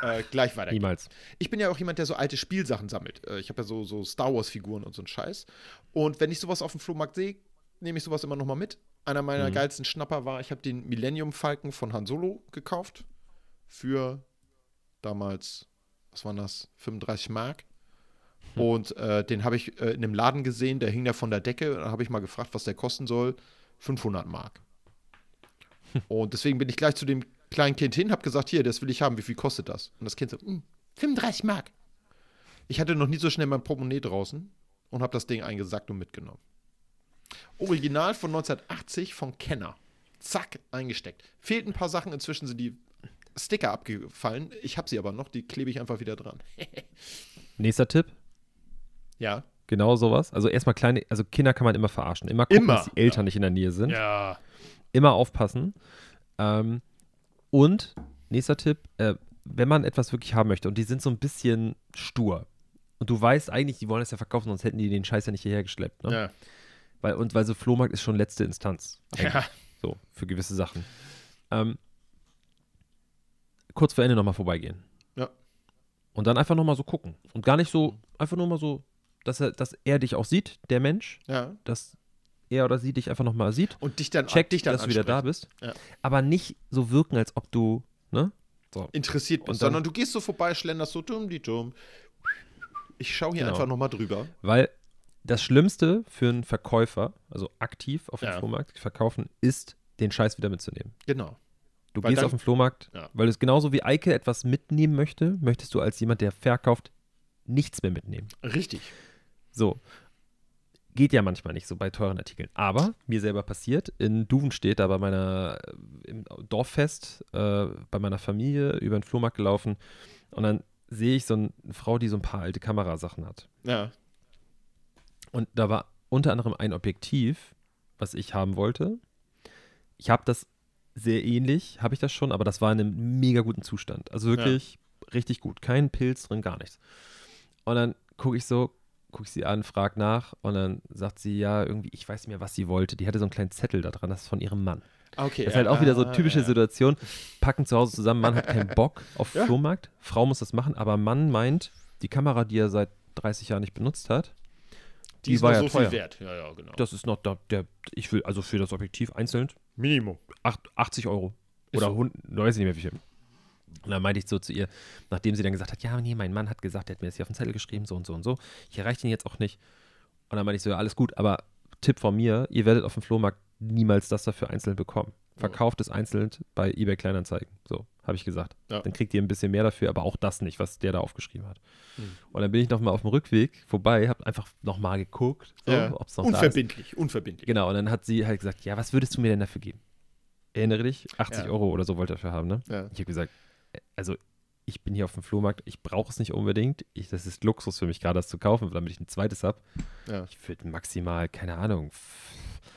B: Äh, gleich weiter.
C: Niemals.
B: Ich bin ja auch jemand, der so alte Spielsachen sammelt. Äh, Ich habe ja so, so Star Wars-Figuren und so einen Scheiß. Und wenn ich sowas auf dem Flohmarkt sehe, nehme ich sowas immer noch mal mit. Einer meiner
C: Mhm.
B: geilsten Schnapper war, ich habe den Millennium Falcon von Han Solo gekauft. Für damals, was waren das? 35 Mark.
C: Hm.
B: Und äh, den habe ich äh, in einem Laden gesehen, der hing da von der Decke. Und dann habe ich mal gefragt, was der kosten soll. 500 Mark.
C: Hm.
B: Und deswegen bin ich gleich zu dem kleinen Kind hin, habe gesagt, hier, das will ich haben, wie viel kostet das? Und das Kind so, "Mm, 35 Mark. Ich hatte noch nie so schnell mein Portemonnaie draußen und habe das Ding eingesackt und mitgenommen. Original von 1980 von Kenner. Zack, eingesteckt. Fehlten ein paar Sachen, inzwischen sind die Sticker abgefallen. Ich habe sie aber noch, die klebe ich einfach wieder dran.
C: Nächster Tipp,
B: Ja.
C: genau sowas. Also erstmal kleine, also Kinder kann man immer verarschen. Immer gucken,
B: Immer,
C: dass die Eltern nicht in der Nähe sind.
B: Ja.
C: Immer aufpassen. Ähm, und nächster Tipp, äh, wenn man etwas wirklich haben möchte und die sind so ein bisschen stur und du weißt eigentlich, die wollen es ja verkaufen, sonst hätten die den Scheiß ja nicht hierher geschleppt. Ne?
B: Ja.
C: Weil, und weil so Flohmarkt ist schon letzte Instanz.
B: ja.
C: So, für gewisse Sachen. Ähm, kurz vor Ende nochmal vorbeigehen.
B: Ja.
C: Und dann einfach nochmal so gucken. Und gar nicht so, einfach nur mal so, dass er, dass er dich auch sieht, der Mensch,
B: Ja.
C: dass er oder sie dich einfach nochmal sieht.
B: Und dich dann,
C: Checkt,
B: dich dann
C: dass du wieder da bist.
B: Ja.
C: Aber nicht so wirken, als ob du, ne? So.
B: interessiert bist,
C: dann-
B: sondern du gehst so vorbei, schlenderst so dumm, die dumm. Ich schaue hier
C: Genau.
B: einfach nochmal drüber.
C: Weil das Schlimmste für einen Verkäufer, also aktiv auf dem
B: Ja.
C: Flohmarkt verkaufen, ist, den Scheiß wieder mitzunehmen.
B: Genau.
C: Du
B: Weil
C: gehst
B: dann-
C: auf den Flohmarkt,
B: Ja.
C: weil es genauso wie Eike etwas mitnehmen möchte, möchtest du als jemand, der verkauft, nichts mehr mitnehmen.
B: Richtig.
C: So. Geht ja manchmal nicht so bei teuren Artikeln. Aber mir selber passiert, in Duvenstedt, da bei meiner, äh, im Dorffest, äh, bei meiner Familie über den Flohmarkt gelaufen und dann sehe ich so eine Frau, die so ein paar alte Kamerasachen hat.
B: Ja.
C: Und da war unter anderem ein Objektiv, was ich haben wollte. Ich habe das sehr ähnlich, habe ich das schon, aber das war in einem mega guten Zustand. Also wirklich richtig gut. Kein Pilz drin, gar nichts. Und dann gucke ich so, gucke ich sie an, frage nach und dann sagt sie, ja, irgendwie, ich weiß nicht mehr, was sie wollte. Die hatte so einen kleinen Zettel da dran, das ist von ihrem Mann.
B: Okay.
C: Das ist
B: ja,
C: halt auch wieder so
B: ah,
C: typische
B: ja.
C: Situation. Packen zu Hause zusammen, Mann hat keinen Bock auf
B: Ja.
C: Flohmarkt. Frau muss das machen, aber Mann meint, die Kamera, die er seit 30 Jahren nicht benutzt hat,
B: Die,
C: die
B: ist
C: war ja
B: so
C: teuer.
B: viel wert. Ja, ja, genau.
C: das ist noch da, der, ich will, also für das Objektiv einzeln
B: Minimum.
C: acht- 80 Euro.
B: Ist
C: Oder
B: so.
C: 100, weiß ich nicht mehr wie viel. Und dann meinte ich so zu ihr, nachdem sie dann gesagt hat, ja, nee, mein Mann hat gesagt, der hat mir das hier auf den Zettel geschrieben, so und so und so. Ich erreiche ihn jetzt auch nicht. Und dann meinte ich so, ja, alles gut, aber Tipp von mir, ihr werdet auf dem Flohmarkt niemals das dafür einzeln bekommen. Verkauft es einzeln bei eBay Kleinanzeigen. So, habe ich gesagt.
B: Ja.
C: Dann kriegt ihr ein bisschen mehr dafür, aber auch das nicht, was der da aufgeschrieben hat.
B: Hm.
C: Und dann bin ich nochmal auf dem Rückweg vorbei, habe einfach nochmal geguckt, so,
B: ja.
C: ob es noch da ist.
B: Unverbindlich, unverbindlich.
C: Genau, und dann hat sie halt gesagt, ja, was würdest du mir denn dafür geben? Erinnere dich, 80
B: Ja.
C: Euro oder so wollte er dafür haben, ne? Ich habe gesagt, also ich bin hier auf dem Flohmarkt, ich brauche es nicht unbedingt. Ich, das ist Luxus für mich gerade, das zu kaufen, damit ich ein zweites habe.
B: Ja.
C: Ich würde maximal, keine Ahnung,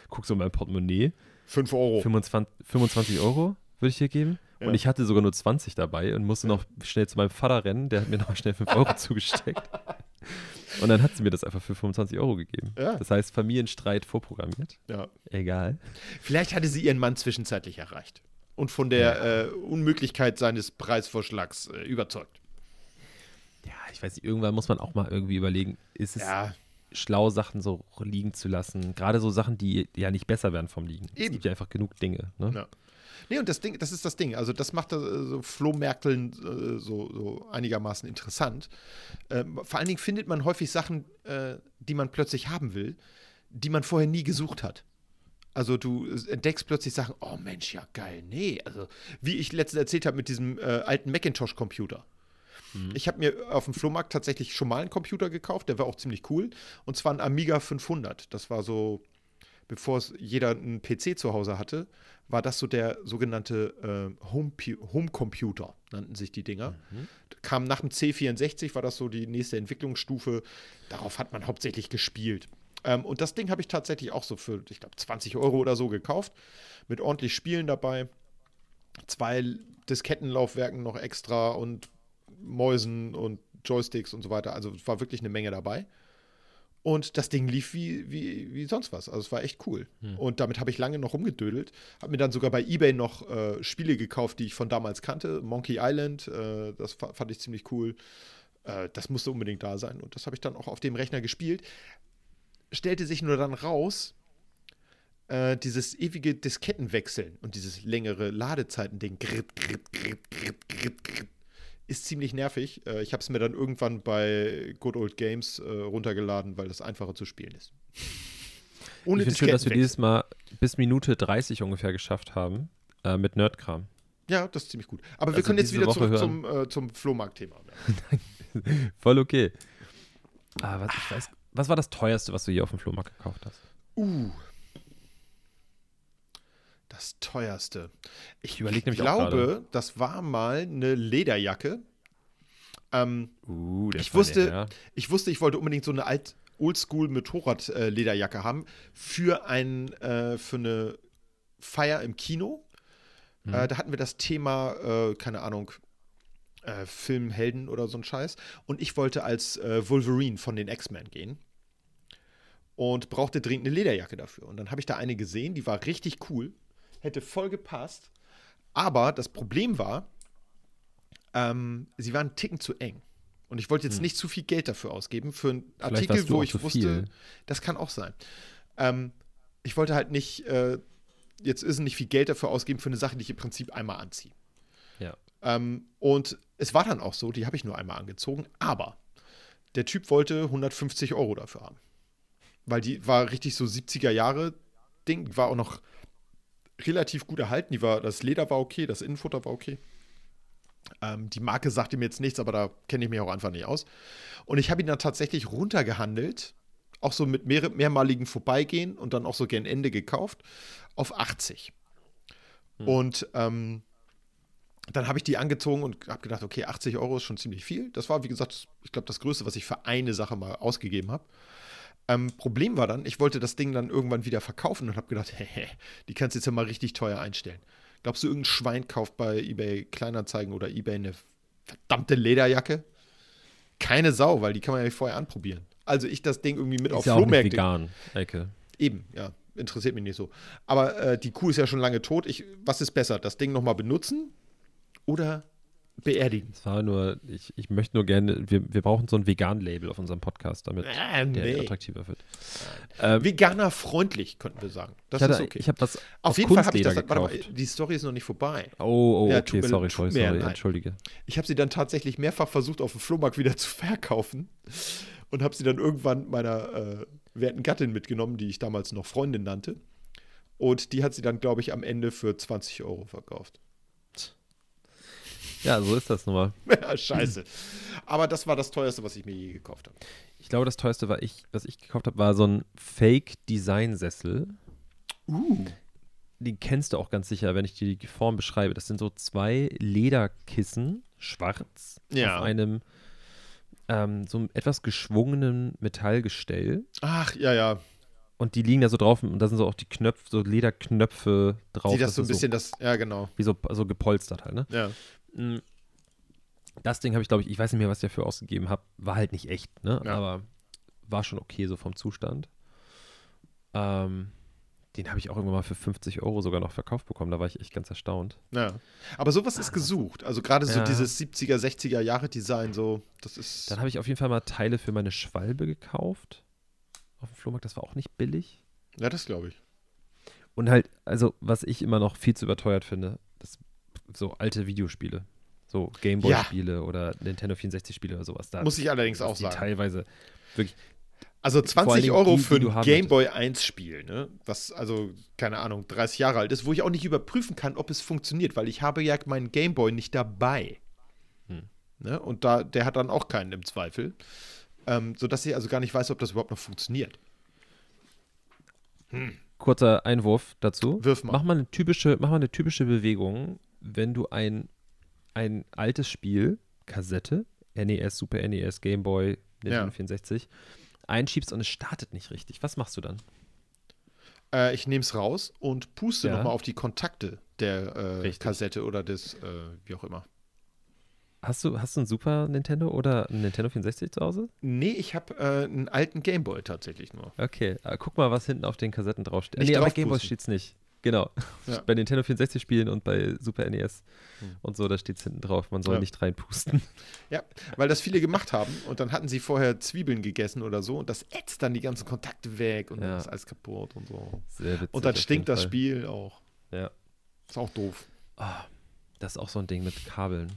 C: guck so in mein Portemonnaie,
B: 5 Euro.
C: 25, 25 Euro würde ich hier geben.
B: Ja.
C: Und ich hatte sogar nur 20 dabei und musste noch schnell zu meinem Vater rennen, der hat mir noch schnell 5 Euro zugesteckt. Und dann hat sie mir das einfach für 25 Euro gegeben.
B: Ja.
C: Das heißt, Familienstreit vorprogrammiert.
B: Ja.
C: Egal.
B: Vielleicht hatte sie ihren Mann zwischenzeitlich erreicht und von der äh, Unmöglichkeit seines Preisvorschlags äh, überzeugt.
C: Ja, ich weiß nicht, irgendwann muss man auch mal irgendwie überlegen, ist es
B: Ja,
C: schlau, Sachen so liegen zu lassen? Gerade so Sachen, die ja nicht besser werden vom Liegen. Es
B: Eben.
C: gibt ja einfach genug Dinge. Ne?
B: Ja. Nee, und das Ding, das ist das Ding. Also, das macht äh, so Flohmärkteln äh, so, so einigermaßen interessant. Ähm, vor allen Dingen findet man häufig Sachen, äh, die man plötzlich haben will, die man vorher nie gesucht hat. Also du entdeckst plötzlich Sachen, oh Mensch, ja geil, nee. Also wie ich letztens erzählt habe mit diesem äh, alten Macintosh-Computer. Ich habe mir auf dem Flohmarkt tatsächlich schon mal einen Computer gekauft, der war auch ziemlich cool. Und zwar ein Amiga 500. Das war so, bevor jeder einen PC zu Hause hatte, war das so der sogenannte äh, Home Homecomputer, nannten sich die Dinger. Kam nach dem C64, war das so die nächste Entwicklungsstufe. Darauf hat man hauptsächlich gespielt. Ähm, und das Ding habe ich tatsächlich auch so für, ich glaube, 20 Euro oder so gekauft. Mit ordentlich Spielen dabei. Zwei Diskettenlaufwerken noch extra und Mäusen und Joysticks und so weiter. Also es war wirklich eine Menge dabei. Und das Ding lief wie, wie, wie sonst was. Also es war echt cool. Und damit habe ich lange noch rumgedödelt. Habe mir dann sogar bei Ebay noch äh, Spiele gekauft, die ich von damals kannte. Monkey Island, äh, das fa- fand ich ziemlich cool. Äh, das musste unbedingt da sein. Und das habe ich dann auch auf dem Rechner gespielt. Stellte sich nur dann raus, äh, dieses ewige Diskettenwechseln und dieses längere Ladezeiten-Ding, ist ziemlich nervig. Äh, ich habe es mir dann irgendwann bei Good Old Games äh, runtergeladen, weil das einfacher zu spielen ist. Ohne
C: ich finde schön, dass wir dieses Mal bis Minute 30 ungefähr geschafft haben äh, mit Nerdkram.
B: Ja, das ist ziemlich gut. Aber wir
C: Also
B: können jetzt wieder
C: Woche
B: zurück
C: hören.
B: zum, äh, zum Flohmarkt-Thema.
C: Voll okay. Ah, was, ich weiß, was war das teuerste, was du hier auf dem Flohmarkt gekauft hast?
B: Uh. Das teuerste. Ich
C: überleg nämlich auch
B: glaube, das war mal eine Lederjacke. Ähm,
C: Uh,
B: ich wusste,
C: der, ja.
B: ich wusste, ich wollte unbedingt so eine alt Oldschool Motorrad-Lederjacke haben für ein äh, für eine Feier im Kino.
C: Mhm.
B: Äh, da hatten wir das Thema, äh, keine Ahnung, äh, Filmhelden oder so ein Scheiß. Und ich wollte als äh, Wolverine von den X-Men gehen und brauchte dringend eine Lederjacke dafür. Und dann habe ich da eine gesehen, die war richtig cool, hätte voll gepasst. Aber das Problem war, ähm, sie war einen Ticken zu eng. Und ich wollte jetzt nicht zu viel Geld dafür ausgeben, für einen
C: Hm. Vielleicht
B: Artikel, wo ich wusste,
C: viel.
B: das kann auch sein. Ähm, ich wollte halt nicht äh, jetzt ist nicht viel Geld dafür ausgeben für eine Sache, die ich im Prinzip einmal anziehe.
C: Ja.
B: Ähm, und es war dann auch so, die habe ich nur einmal angezogen, aber der Typ wollte 150 Euro dafür haben. Weil die war richtig so 70er Jahre Ding, war auch noch relativ gut erhalten. Die war, das Leder war okay, das Innenfutter war okay. Ähm, die Marke sagte mir jetzt nichts, aber da kenne ich mich auch einfach nicht aus. Und ich habe ihn dann tatsächlich runtergehandelt, auch so mit mehr, mehrmaligen Vorbeigehen und dann auch so gern Ende gekauft, auf 80. Und ähm, dann habe ich die angezogen und habe gedacht, okay, 80 Euro ist schon ziemlich viel. Das war, wie gesagt, ich glaube, das Größte, was ich für eine Sache mal ausgegeben habe. Ähm, Problem war dann, ich wollte das Ding dann irgendwann wieder verkaufen und habe gedacht, hehe, die kannst du jetzt ja mal richtig teuer einstellen. Glaubst du, irgendein Schwein kauft bei eBay Kleinanzeigen oder eBay eine verdammte Lederjacke? Keine Sau, weil die kann man ja nicht vorher anprobieren. Also ich das Ding irgendwie mit auf
C: Ist ja auch nicht
B: Flohmärkte
C: vegan, Ecke.
B: Eben, ja. Interessiert mich nicht so. Aber äh, die Kuh ist ja schon lange tot. Ich, was ist besser? Das Ding nochmal benutzen oder beerdigen?
C: Es war nur, ich, ich möchte nur gerne, wir, wir brauchen so ein Vegan-Label auf unserem Podcast, damit der
B: nee.
C: attraktiver wird. Ähm,
B: Veganer freundlich, könnten wir sagen. Das
C: ich hatte,
B: ist okay.
C: ich habe was
B: Auf jeden Fall habe ich das.
C: Kunstleder
B: Warte mal,
C: gekauft.
B: die Story ist noch nicht vorbei.
C: Oh, oh,
B: Ja,
C: okay,
B: mir-
C: sorry, sorry, sorry, entschuldige.
B: Ich habe sie dann tatsächlich mehrfach versucht, auf dem Flohmarkt wieder zu verkaufen und habe sie dann irgendwann meiner äh, werten Gattin mitgenommen, die ich damals noch Freundin nannte. Und die hat sie dann, glaube ich, am Ende für 20 Euro verkauft.
C: Ja, so ist das nun mal.
B: Ja, scheiße. Aber das war das teuerste, was ich mir je gekauft habe.
C: Ich glaube, das teuerste, war ich, was ich gekauft habe, war so ein Fake-Design-Sessel.
B: Uh.
C: Den kennst du auch ganz sicher, wenn ich dir die Form beschreibe. Das sind so zwei Lederkissen, schwarz
B: Ja.
C: auf einem ähm, so einem etwas geschwungenen Metallgestell.
B: Ach, ja, ja.
C: Und die liegen da so drauf und da sind so auch die Knöpfe, so Lederknöpfe drauf.
B: Sieht das so ein bisschen das, ja, genau.
C: wie so, so gepolstert halt, ne?
B: Ja.
C: Mm. Das Ding habe ich, glaube ich, ich weiß nicht mehr, was ich dafür ausgegeben habe. War halt nicht echt, ne?
B: Ja.
C: Aber war schon okay so vom Zustand. Ähm, den habe ich auch irgendwann mal für 50 Euro sogar noch verkauft bekommen. Da war ich echt ganz erstaunt.
B: Ja. Aber sowas ist gesucht. Also gerade so
C: Ja.
B: dieses 70er, 60er Jahre Design, so, das ist.
C: Dann habe ich auf jeden Fall mal Teile für meine Schwalbe gekauft. Auf dem Flohmarkt, das war auch nicht billig.
B: Ja, das glaube ich.
C: Und halt, also, was ich immer noch viel zu überteuert finde, so alte Videospiele. So Gameboy-Spiele oder Nintendo 64-Spiele oder sowas. Da
B: Muss ich allerdings auch sagen.
C: teilweise wirklich.
B: Also
C: Vor allen
B: 20
C: Dingen
B: Euro
C: die,
B: für ein
C: haben
B: Game Boy 1 Spiel, ne? Was also, keine Ahnung, 30 Jahre alt ist, wo ich auch nicht überprüfen kann, ob es funktioniert, weil ich habe ja meinen Game Boy nicht dabei.
C: Hm.
B: Ne? Und da, der hat dann auch keinen im Zweifel. Ähm, sodass ich also gar nicht weiß, ob das überhaupt noch funktioniert.
C: Kurzer Einwurf dazu.
B: Wirf mal.
C: Mach mal eine typische, mach mal eine typische Bewegung, wenn du ein, ein altes Spiel, Kassette, NES, Super NES, Game Boy, Nintendo
B: Ja.
C: 64, einschiebst und es startet nicht richtig. Was machst du dann?
B: Äh, ich nehme es raus und puste
C: Ja.
B: nochmal auf die Kontakte der äh. Kassette oder des, äh, wie auch immer.
C: Hast du, hast du ein Super Nintendo oder ein Nintendo 64 zu Hause?
B: Nee, ich habe äh, einen alten Game Boy tatsächlich nur.
C: Okay, äh, guck mal, was hinten auf den Kassetten draufsteht.
B: Nicht
C: nee, aber bei
B: draufpusten.
C: Game Boy steht's nicht. Genau.
B: Ja.
C: Bei Nintendo 64 Spielen und bei Super NES
B: Hm.
C: und so, da steht's hinten drauf. Man soll
B: Ja.
C: nicht reinpusten.
B: Ja, weil das viele gemacht haben und dann hatten sie vorher Zwiebeln gegessen oder so und das ätzt dann die ganzen Kontakte weg und
C: Ja.
B: dann ist alles kaputt und so.
C: Sehr witzig.
B: Und dann stinkt das
C: Fall.
B: Spiel auch.
C: Ja.
B: Ist auch doof.
C: Ah, das ist auch so ein Ding mit Kabeln.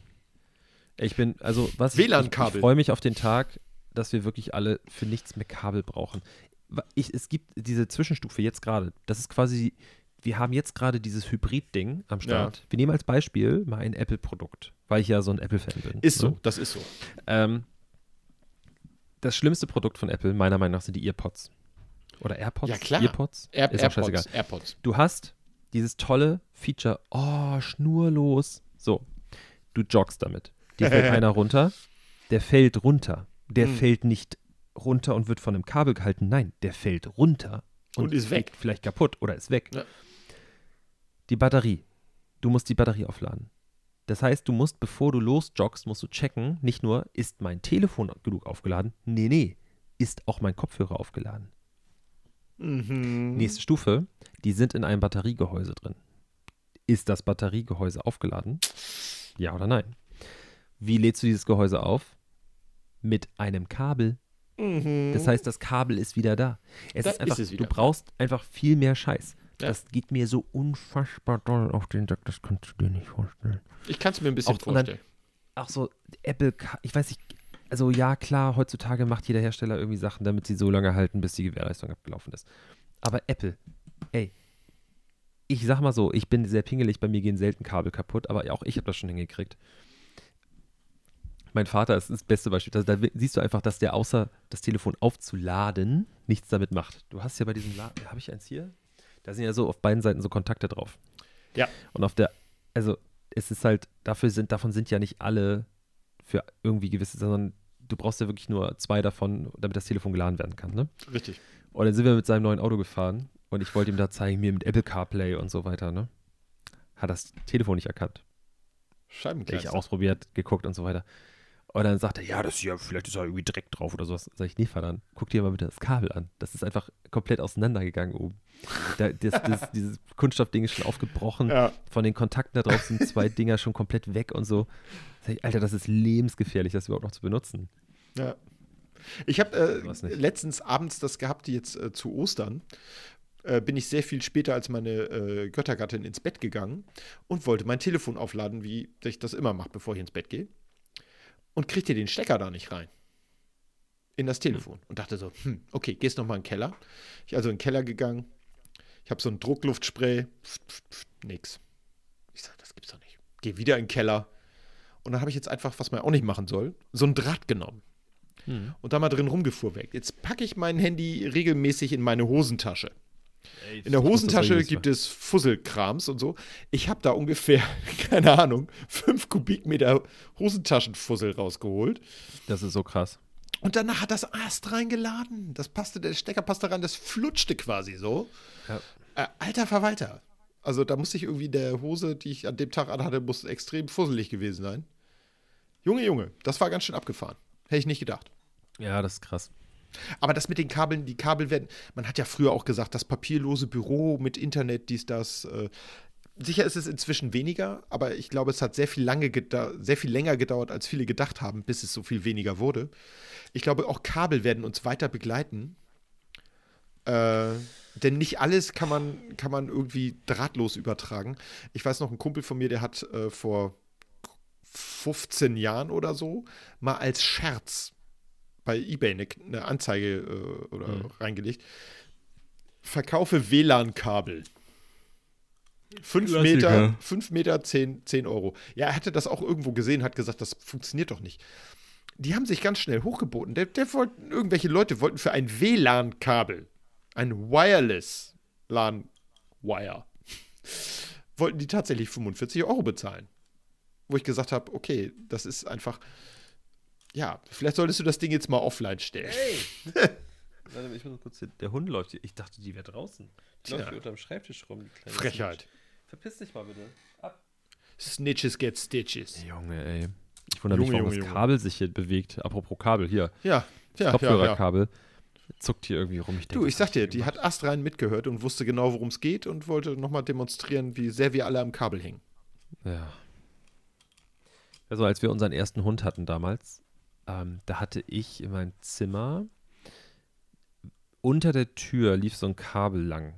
C: Ich bin, also was
B: WLAN-Kabel.
C: Ich, ich freue mich auf den Tag, dass wir wirklich alle für nichts mehr Kabel brauchen. Ich, es gibt diese Zwischenstufe jetzt gerade. Das ist quasi, wir haben jetzt gerade dieses Hybrid-Ding am Start. Wir nehmen als Beispiel mal ein Apple-Produkt, weil ich ja so ein Apple-Fan bin.
B: Ist
C: ne?
B: so, das ist so.
C: Ähm, das schlimmste Produkt von Apple, meiner Meinung nach, sind die Earpods. Oder AirPods?
B: Ja, klar.
C: Earpods?
B: Air
C: ist auch scheißegal.
B: AirPods, AirPods.
C: Du hast dieses tolle Feature, oh, schnurlos. So, du joggst damit. Dir fällt einer runter, der fällt runter. Der
B: Hm.
C: fällt nicht runter und wird von einem Kabel gehalten. Nein, der fällt runter
B: Und ist weg.
C: Vielleicht kaputt oder ist weg.
B: Ja.
C: Die Batterie. Du musst die Batterie aufladen. Das heißt, du musst, bevor du losjoggst, musst du checken, nicht nur, ist mein Telefon genug aufgeladen? Nee, nee. Ist auch mein Kopfhörer aufgeladen?
B: Mhm.
C: Nächste Stufe, die sind in einem Batteriegehäuse drin. Ist das Batteriegehäuse aufgeladen? Ja oder nein? Wie lädst du dieses Gehäuse auf? Mit einem Kabel.
B: Mhm.
C: Das heißt, das Kabel ist wieder da. Es
B: Da
C: ist einfach,
B: ist
C: du brauchst einfach viel mehr Scheiß.
B: Ja.
C: Das geht mir so unfassbar doll auf den Sack, das kannst du dir nicht vorstellen.
B: ich kann es mir ein bisschen
C: Auch- und dann-
B: vorstellen.
C: Auch so Apple, ich weiß nicht, also ja, klar, heutzutage macht jeder Hersteller irgendwie Sachen, damit sie so lange halten, bis die Gewährleistung abgelaufen ist. Aber Apple, ey, ich sag mal so, ich bin sehr pingelig, bei mir gehen selten Kabel kaputt, aber auch ich habe das schon hingekriegt. Mein Vater ist das beste Beispiel. Da, da siehst du einfach, dass der außer das Telefon aufzuladen nichts damit macht. Du hast ja bei diesem Laden, habe ich eins hier? Da sind ja so auf beiden Seiten so Kontakte drauf.
B: Ja.
C: Und auf der, also es ist halt, dafür sind, davon sind ja nicht alle für irgendwie gewisse, sondern du brauchst ja wirklich nur zwei davon, damit das Telefon geladen werden kann, ne?
B: Richtig.
C: Und dann sind wir mit seinem neuen Auto gefahren und ich wollte ihm da zeigen, mir mit Apple CarPlay und so weiter, ne? Hat das Telefon nicht erkannt. Ich
B: Scheibenkleister.
C: ausprobiert, geguckt und so weiter. Und dann sagt er, ja, das hier, vielleicht ist da irgendwie Dreck drauf oder sowas. Sag ich, nee, verdammt, guck dir mal bitte das Kabel an. Das ist einfach komplett auseinandergegangen oben. Da, das, das, dieses Kunststoffding ist schon aufgebrochen.
B: Ja.
C: Von den Kontakten da drauf sind zwei Dinger schon komplett weg und so. Sag ich, Alter, das ist lebensgefährlich, das überhaupt noch zu benutzen.
B: Ja. Ich habe äh, letztens abends das gehabt, jetzt äh, zu Ostern. Äh, bin ich sehr viel später als meine äh, Göttergattin ins Bett gegangen und wollte mein Telefon aufladen, wie ich das immer mache, bevor ich ins Bett gehe. Und kriegte den Stecker da nicht rein. In das Telefon. Und dachte so, hm, okay, gehst noch mal in den Keller. Ich also in den Keller gegangen. Ich habe so ein Druckluftspray. Pft, pft, pft, nix. Ich sage, das gibt's doch nicht. Geh wieder in den Keller. Und dann habe ich jetzt einfach, was man auch nicht machen soll, so ein Draht genommen und da mal drin rumgefuhrwerkt. Jetzt packe ich mein Handy regelmäßig in meine Hosentasche. In der Hosentasche gibt es Fusselkrams und so. Ich habe da ungefähr, keine Ahnung, fünf Kubikmeter Hosentaschenfussel rausgeholt.
C: Das ist so krass.
B: Und danach hat das Ast reingeladen. Das passte, der Stecker passte rein, das flutschte quasi so.
C: Ja.
B: Äh, alter Verwalter. Also da musste ich irgendwie der Hose, die ich an dem Tag anhatte, muss extrem fusselig gewesen sein. Junge, Junge, das war ganz schön abgefahren. Hätte ich nicht gedacht.
C: Ja, das ist krass.
B: Aber das mit den Kabeln, die Kabel werden, man hat ja früher auch gesagt, das papierlose Büro mit Internet, dies, das. Äh, sicher ist es inzwischen weniger, aber ich glaube, es hat sehr viel, lange sehr viel länger gedauert, als viele gedacht haben, bis es so viel weniger wurde. Ich glaube, auch Kabel werden uns weiter begleiten. Äh, denn nicht alles kann man, kann man irgendwie drahtlos übertragen. Ich weiß noch, ein Kumpel von mir, der hat äh, vor 15 Jahren oder so mal als Scherz bei eBay eine, eine Anzeige äh, oder mhm. reingelegt. Verkaufe WLAN-Kabel. 5 Meter, 5 Meter 10, 10 Euro. Ja, er hatte das auch irgendwo gesehen, hat gesagt, das funktioniert doch nicht. Die haben sich ganz schnell hochgeboten. Der, der wollten, irgendwelche Leute wollten für ein WLAN-Kabel, ein Wireless LAN-Wire, wollten die tatsächlich 45 Euro bezahlen. Wo ich gesagt habe, okay, das ist einfach, ja, vielleicht solltest du das Ding jetzt mal offline stellen. Hey!
C: Warte, ich muss kurz, der Hund läuft hier. Ich dachte, die wäre draußen. Die läuft hier unter dem Schreibtisch rum.
B: Frechheit. Snitch.
C: Verpiss dich mal bitte. Ab.
B: Snitches get stitches.
C: Junge, ey. Ich wundere mich, warum Junge, das Kabel sich hier bewegt. Apropos Kabel, hier.
B: Ja,
C: ja, Kopfhörerkabel. Ja, ja. Zuckt hier irgendwie rum.
B: Ich denke, du, ich sag dir, die hat astrein mitgehört und wusste genau, worum es geht und wollte nochmal demonstrieren, wie sehr wir alle am Kabel hängen.
C: Ja. Also, als wir unseren ersten Hund hatten damals, ähm, da hatte ich in meinem Zimmer unter der Tür lief so ein Kabel lang.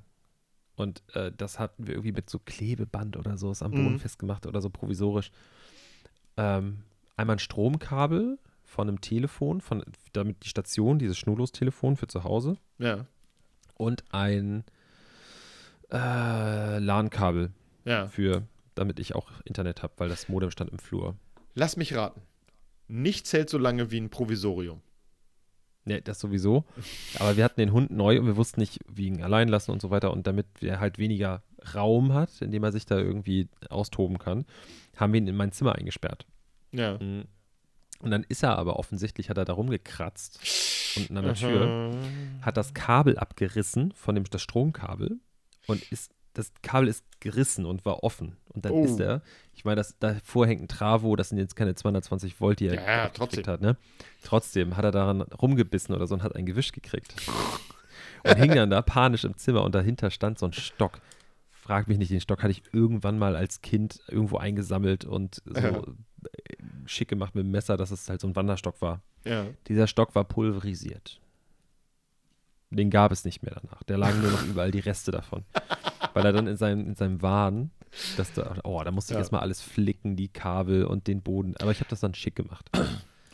C: Und äh, das hatten wir irgendwie mit so Klebeband oder so, ist am Boden mhm. festgemacht oder so provisorisch. Ähm, einmal ein Stromkabel von einem Telefon, von, damit die Station, dieses Schnurlos-Telefon für zu Hause.
B: Ja.
C: Und ein äh, LAN-Kabel.
B: Ja.
C: Für, damit ich auch Internet habe, weil das Modem stand im Flur.
B: Lass mich raten. Nicht zählt so lange wie ein Provisorium.
C: Ne, das sowieso. Aber wir hatten den Hund neu und wir wussten nicht, wie ihn allein lassen und so weiter. Und damit er halt weniger Raum hat, in dem er sich da irgendwie austoben kann, haben wir ihn in mein Zimmer eingesperrt.
B: Ja. Mhm.
C: Und dann ist er aber offensichtlich, hat er da rumgekratzt unten an der Tür, hat das Kabel abgerissen von dem das Stromkabel und ist das Kabel ist gerissen und war offen. Und dann oh. ist er, ich meine, das, davor hängt ein Travo, das sind jetzt keine 220 Volt, die er
B: ja, trotzdem.
C: hat. Ne? Trotzdem hat er daran rumgebissen oder so und hat ein Gewisch gekriegt. und hing dann da panisch im Zimmer und dahinter stand so ein Stock. Frag mich nicht, den Stock hatte ich irgendwann mal als Kind irgendwo eingesammelt und so ja. schick gemacht mit dem Messer, dass es halt so ein Wanderstock war.
B: Ja.
C: Dieser Stock war pulverisiert. Den gab es nicht mehr danach. Der lagen nur noch überall die Reste davon. Weil er dann in seinem, in seinem Wahn, dass da, oh, da musste ich ja. erstmal alles flicken, die Kabel und den Boden. Aber ich habe das dann schick gemacht.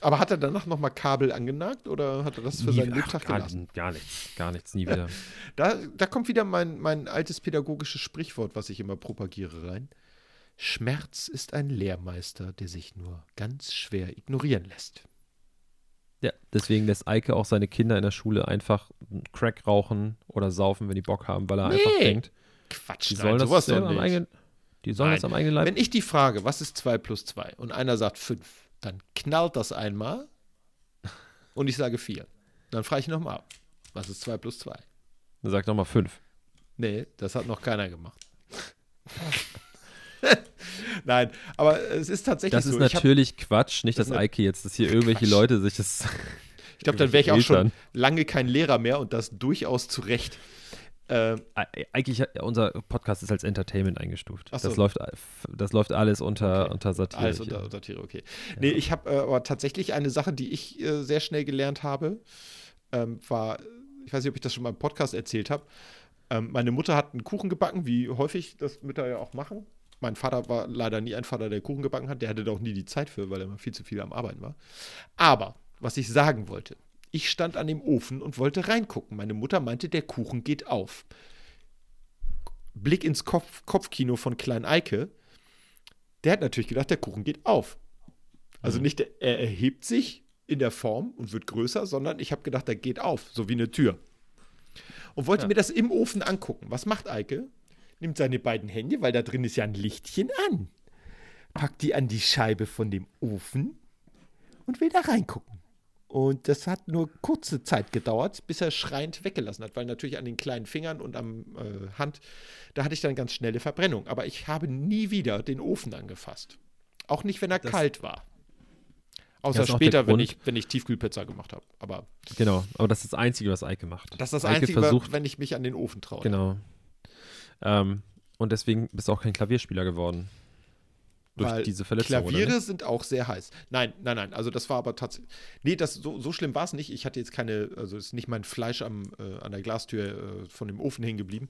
B: Aber hat er danach nochmal Kabel angenagt oder hat er das für nie, seinen Lebtag gelassen?
C: Gar nichts, gar nichts, nie wieder.
B: Da, da kommt wieder mein, mein altes pädagogisches Sprichwort, was ich immer propagiere, rein. Schmerz ist ein Lehrmeister, der sich nur ganz schwer ignorieren lässt.
C: Ja, deswegen lässt Eike auch seine Kinder in der Schule einfach Crack rauchen oder saufen, wenn die Bock haben, weil er nee. einfach denkt,
B: Quatsch,
C: die sollen, nein, das, äh, am eigenen, die sollen das am eigenen Leib.
B: Wenn ich die frage, was ist 2 plus 2 und einer sagt 5, dann knallt das einmal und ich sage 4. Dann frage ich nochmal ab, was ist 2 plus 2?
C: Dann sagt nochmal 5.
B: Nee, das hat noch keiner gemacht. Nein, aber es ist tatsächlich
C: das
B: so.
C: Ist natürlich hab, Quatsch, nicht das, das Eike jetzt, dass hier irgendwelche Quatsch. Leute sich das.
B: Ich glaube, dann wäre ich auch schon lange kein Lehrer mehr und das durchaus zu Recht.
C: Äh, Eigentlich, unser Podcast ist als Entertainment eingestuft. So. Das, läuft, das läuft alles unter,
B: okay.
C: unter Satire.
B: Alles unter Satire, okay. Ja. Nee, ich habe äh, aber tatsächlich eine Sache, die ich äh, sehr schnell gelernt habe, ähm, war, ich weiß nicht, ob ich das schon mal im Podcast erzählt habe. Ähm, meine Mutter hat einen Kuchen gebacken, wie häufig das Mütter ja auch machen. Mein Vater war leider nie ein Vater, der Kuchen gebacken hat. Der hatte da auch nie die Zeit für, weil er immer viel zu viel am Arbeiten war. Aber, was ich sagen wollte, ich stand an dem Ofen und wollte reingucken. Meine Mutter meinte, der Kuchen geht auf. Blick ins Kopf Kopfkino von Klein Eike. Der hat natürlich gedacht, der Kuchen geht auf. Also mhm. nicht, er erhebt sich in der Form und wird größer, sondern ich habe gedacht, der geht auf, so wie eine Tür. und wollte
C: Ja.
B: mir das im Ofen angucken. Was macht Eike? Nimmt seine beiden Hände, weil da drin ist ja ein Lichtchen an. Packt die an die Scheibe von dem Ofen und will da reingucken. Und das hat nur kurze Zeit gedauert, bis er schreiend weggelassen hat, weil natürlich an den kleinen Fingern und am äh, Hand, da hatte ich dann ganz schnelle Verbrennung. Aber ich habe nie wieder den Ofen angefasst. Auch nicht, wenn er
C: Das-
B: kalt war. Außer später, wenn ich, wenn ich Tiefkühlpizza gemacht habe. Aber
C: Genau, aber das ist das Einzige, was Eike macht.
B: das ist das
C: Eike
B: Einzige,
C: versucht,
B: wenn ich mich an den Ofen traue.
C: Genau. Ähm, und deswegen bist du auch kein Klavierspieler geworden. Durch
B: Weil
C: diese Verletzung.
B: Klaviere sind auch sehr heiß. Nein, nein, nein. Also das war aber tatsächlich. Nee, das, so, so schlimm war es nicht. Ich hatte jetzt keine, also ist nicht mein Fleisch am, äh, an der Glastür äh, von dem Ofen hängen geblieben.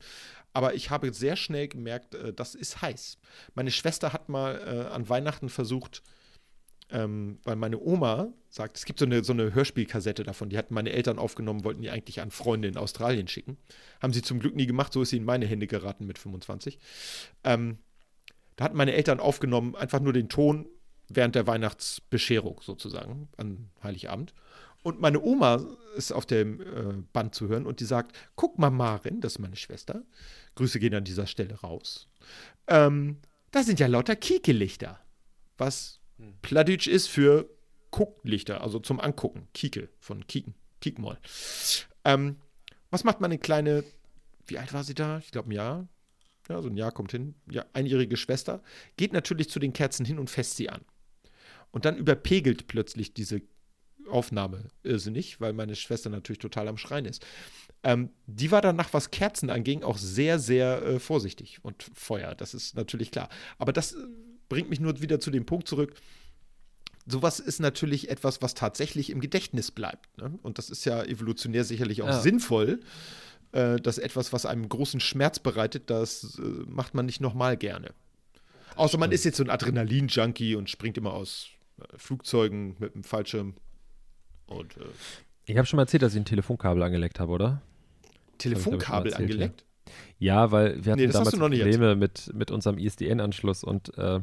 B: Aber ich habe sehr schnell gemerkt, äh, das ist heiß. Meine Schwester hat mal äh, an Weihnachten versucht, ähm, weil meine Oma sagt, es gibt so eine, so eine Hörspielkassette davon, die hatten meine Eltern aufgenommen, wollten die eigentlich an Freunde in Australien schicken. Haben sie zum Glück nie gemacht, so ist sie in meine Hände geraten mit 25. Ähm, hatten meine Eltern aufgenommen, einfach nur den Ton während der Weihnachtsbescherung sozusagen, an Heiligabend. Und meine Oma ist auf dem äh, Band zu hören und die sagt: Guck mal, Marin, das ist meine Schwester. Grüße gehen an dieser Stelle raus. Ähm, da sind ja lauter Kiekelichter. Was Plattdeutsch ist für Gucklichter, also zum Angucken. Kieke von Kieken, Kiekmoll. Ähm, was macht meine kleine, wie alt war sie da? Ich glaube ein Jahr. Ja, so ein Jahr kommt hin. Ja, einjährige Schwester. Geht natürlich zu den Kerzen hin und fässt sie an. Und dann überpegelt plötzlich diese Aufnahme irrsinnig, weil meine Schwester natürlich total am Schreien ist. Ähm, die war danach, was Kerzen anging, auch sehr, sehr äh, vorsichtig. Und Feuer, das ist natürlich klar. Aber das äh, bringt mich nur wieder zu dem Punkt zurück. Sowas ist natürlich etwas, was tatsächlich im Gedächtnis bleibt. Ne? Und das ist ja evolutionär sicherlich auch
C: Ja.
B: sinnvoll, äh, dass etwas, was einem großen Schmerz bereitet, das äh, macht man nicht nochmal gerne. Außer man ist jetzt so ein Adrenalin-Junkie und springt immer aus äh, Flugzeugen mit einem Fallschirm. Und äh,
C: Ich habe schon mal erzählt, dass ich ein Telefonkabel angeleckt habe, oder?
B: Telefonkabel
C: erzählt, ja.
B: angeleckt.
C: Ja, weil wir hatten
B: Nee,
C: damals Probleme mit, mit unserem ISDN-Anschluss und äh,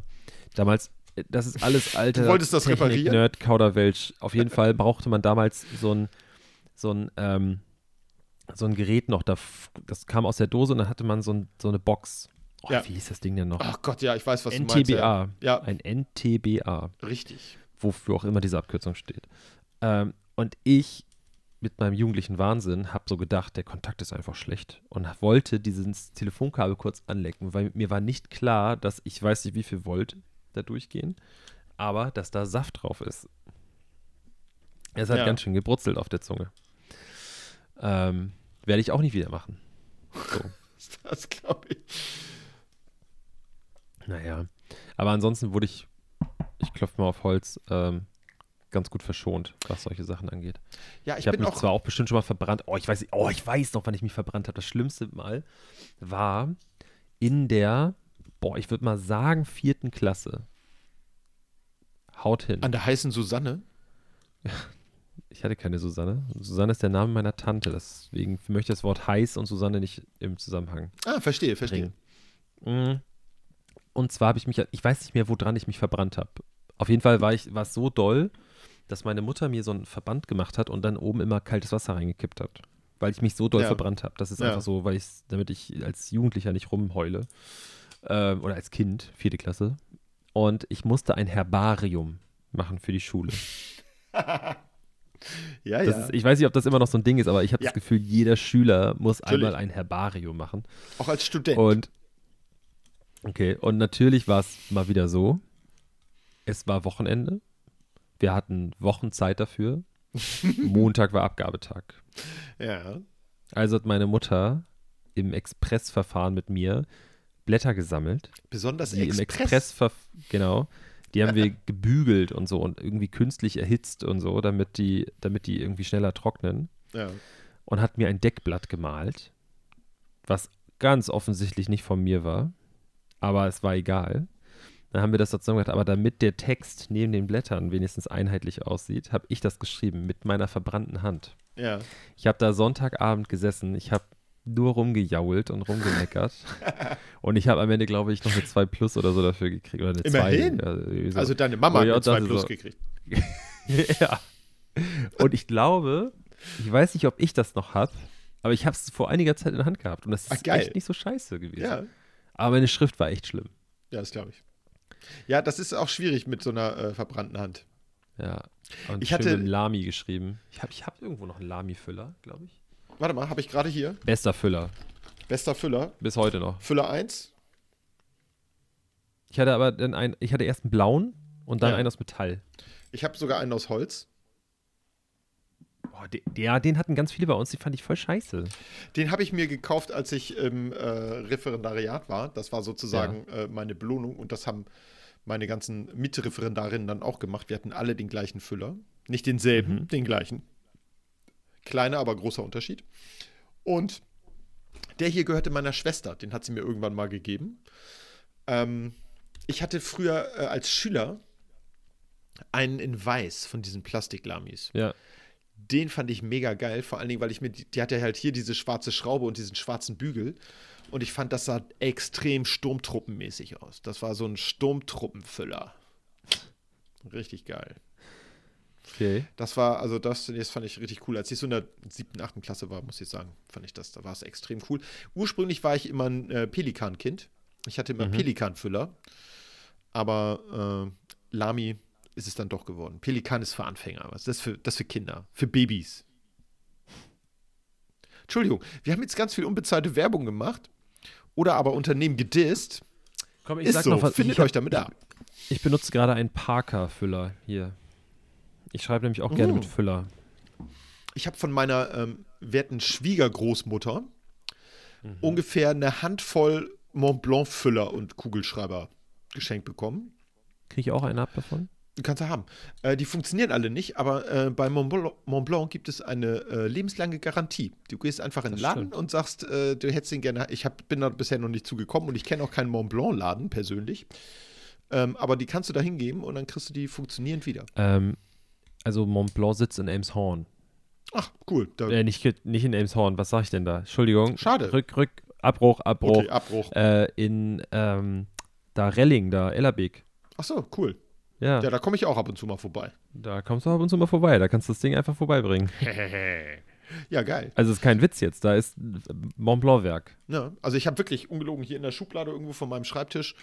C: damals, äh, das ist alles alte
B: Du wolltest das reparieren?
C: Nerd, Kauderwelsch. Auf jeden Fall brauchte man damals so ein, so ein, ähm, so ein Gerät noch, da, das kam aus der Dose und dann hatte man so, ein, so eine Box. Oh,
B: Ja.
C: Wie hieß das Ding denn noch?
B: Ach Gott, ja, ich weiß, was du meinst.
C: NTBA.
B: Ja,
C: Ein NTBA.
B: richtig.
C: wofür auch immer diese Abkürzung steht. Ähm, und ich mit meinem jugendlichen Wahnsinn habe so gedacht, der Kontakt ist einfach schlecht und wollte dieses Telefonkabel kurz anlecken, weil mir war nicht klar, dass ich weiß nicht, wie viel Volt da durchgehen, aber dass da Saft drauf ist. Es hat
B: Ja.
C: ganz schön gebrutzelt auf der Zunge. Ähm, werde ich auch nicht wieder machen. So.
B: Das glaube ich.
C: Naja. Aber ansonsten wurde ich, ich klopfe mal auf Holz, ähm, ganz gut verschont, was solche Sachen angeht.
B: Ja, ich,
C: Ich, habe mich
B: auch.
C: zwar auch bestimmt schon mal verbrannt. Oh, ich weiß, oh, ich weiß noch, wann ich mich verbrannt habe. Das schlimmste Mal war in der, boah, ich würde mal sagen, vierten Klasse. Haut hin.
B: An der heißen Susanne.
C: Ich hatte keine Susanne. Susanne ist der Name meiner Tante. Deswegen möchte ich das Wort heiß und Susanne nicht im Zusammenhang
B: Ah, verstehe, verstehe.
C: bringen. Mm. Und zwar habe ich mich, ich weiß nicht mehr, woran ich mich verbrannt habe. Auf jeden Fall war ich, war es so doll, dass meine Mutter mir so einen Verband gemacht hat und dann oben immer kaltes Wasser reingekippt hat. Weil ich mich so doll
B: Ja.
C: verbrannt habe. Das ist
B: Ja.
C: einfach so, weil ich, damit ich als Jugendlicher nicht rumheule. Ähm, oder als Kind, vierte Klasse. Und ich musste ein Herbarium machen für die Schule.
B: Ja,
C: Das
B: ja.
C: ist, ich weiß nicht, ob das immer noch so ein Ding ist, aber ich habe
B: Ja.
C: das Gefühl, jeder Schüler muss
B: Natürlich.
C: einmal ein Herbarium machen.
B: auch als Student.
C: Und okay, und natürlich war es mal wieder so. Es war Wochenende. Wir hatten Wochenzeit dafür. Montag war Abgabetag.
B: ja.
C: Also hat meine Mutter im Expressverfahren mit mir Blätter gesammelt.
B: Besonders
C: Die im
B: Express.
C: Express, genau. Die haben wir gebügelt und so und irgendwie künstlich erhitzt und so, damit die, damit die irgendwie schneller trocknen.
B: Ja.
C: und hat mir ein Deckblatt gemalt, was ganz offensichtlich nicht von mir war, aber es war egal. Dann haben wir das dazu gemacht, aber damit der Text neben den Blättern wenigstens einheitlich aussieht, habe ich das geschrieben mit meiner verbrannten Hand.
B: ja.
C: Ich habe da Sonntagabend gesessen, ich habe nur rumgejault und rumgemeckert und ich habe am Ende, glaube ich, noch eine 2 Plus oder so dafür gekriegt. Oder eine 2.
B: Immerhin.
C: irgendwie so.
B: Also deine Mama
C: Oh
B: hat
C: ja,
B: eine 2
C: das ist
B: Plus
C: so.
B: gekriegt.
C: ja. Und ich glaube, ich weiß nicht, ob ich das noch habe, Aber ich habe es vor einiger Zeit in der Hand gehabt und das ist
B: Ach,
C: echt nicht so scheiße gewesen.
B: Ja,
C: Aber meine Schrift war echt schlimm.
B: ja, das glaube ich. Ja, das ist auch schwierig mit so einer äh, verbrannten Hand.
C: Ja. Und
B: Ich hatte-
C: Lami geschrieben. Ich habe ich hab irgendwo noch einen Lami-Füller, glaube ich.
B: Warte mal, habe ich gerade hier.
C: Bester Füller.
B: Bester Füller.
C: Bis heute noch.
B: Füller 1.
C: Ich hatte aber dann einen, ich hatte erst einen blauen und dann
B: Ja.
C: einen aus Metall.
B: Ich habe sogar einen aus Holz.
C: Boah, de, ja, den hatten ganz viele bei uns, die fand ich voll scheiße.
B: Den habe ich mir gekauft, als ich im äh, Referendariat war. Das war sozusagen äh, meine Belohnung und das haben meine ganzen Mitreferendarinnen dann auch gemacht. Wir hatten alle den gleichen Füller. Nicht denselben, den gleichen. Kleiner, aber großer Unterschied. Und der hier gehörte meiner Schwester. Den hat sie mir irgendwann mal gegeben. Ähm, ich hatte früher äh, als Schüler einen in weiß von diesen Plastiklamis.
C: Ja.
B: Den fand ich mega geil, vor allen Dingen, weil ich mir, die, die hatte halt hier diese schwarze Schraube und diesen schwarzen Bügel. Und ich fand, das sah extrem sturmtruppenmäßig aus. Das war so ein Sturmtruppenfüller. Richtig geil.
C: Okay.
B: Das war, also das, das fand ich richtig cool. Als ich so in der siebten, achten Klasse war, muss ich sagen, fand ich das, da war es extrem cool. Ursprünglich war ich immer ein äh, Pelikan-Kind. Ich hatte immer Pelikan-Füller. Aber äh, Lami ist es dann doch geworden. Pelikan ist für Anfänger. Was ist das für, das für Kinder? Für Babys. Entschuldigung, wir haben jetzt ganz viel unbezahlte Werbung gemacht. Oder aber Unternehmen gedisst.
C: Komm, ich
B: ist
C: sag
B: so,
C: noch was.
B: findet
C: ich
B: euch damit ab.
C: Ich benutze gerade einen Parker-Füller hier. Ich schreibe nämlich auch gerne
B: Oh.
C: mit Füller.
B: Ich habe von meiner ähm, werten Schwiegergroßmutter ungefähr eine Handvoll Mont Blanc Füller und Kugelschreiber geschenkt bekommen.
C: Kriege ich auch einen ab davon?
B: Kannst du haben. Äh, die funktionieren alle nicht, aber äh, bei Mont Blanc, Mont Blanc gibt es eine äh, lebenslange Garantie. Du gehst einfach in den Laden
C: stimmt.
B: und sagst, äh, du hättest den gerne. Ich hab, bin da bisher noch nicht zugekommen und ich kenne auch keinen Mont Blanc Laden persönlich. Ähm, aber die kannst du da hingeben und dann kriegst du die funktionierend wieder.
C: Ähm, also Mont Blanc sitzt in Elmshorn.
B: Ach, cool. Da,
C: Äh, nicht, nicht in Elmshorn, was sag ich denn da? Entschuldigung.
B: Schade.
C: Rück, Rück, Abbruch, Abbruch.
B: okay, Abbruch.
C: Äh, in ähm, da Relling, da Ellerbeek.
B: Ach so, cool.
C: Ja,
B: Ja, da komme ich auch ab und zu mal vorbei.
C: da kommst du ab und zu mal vorbei. Da kannst du das Ding einfach vorbeibringen.
B: Ja, geil.
C: Also ist kein Witz jetzt. Da ist Mont Blanc Werk.
B: Ja, also ich habe wirklich ungelogen hier in der Schublade irgendwo von meinem Schreibtisch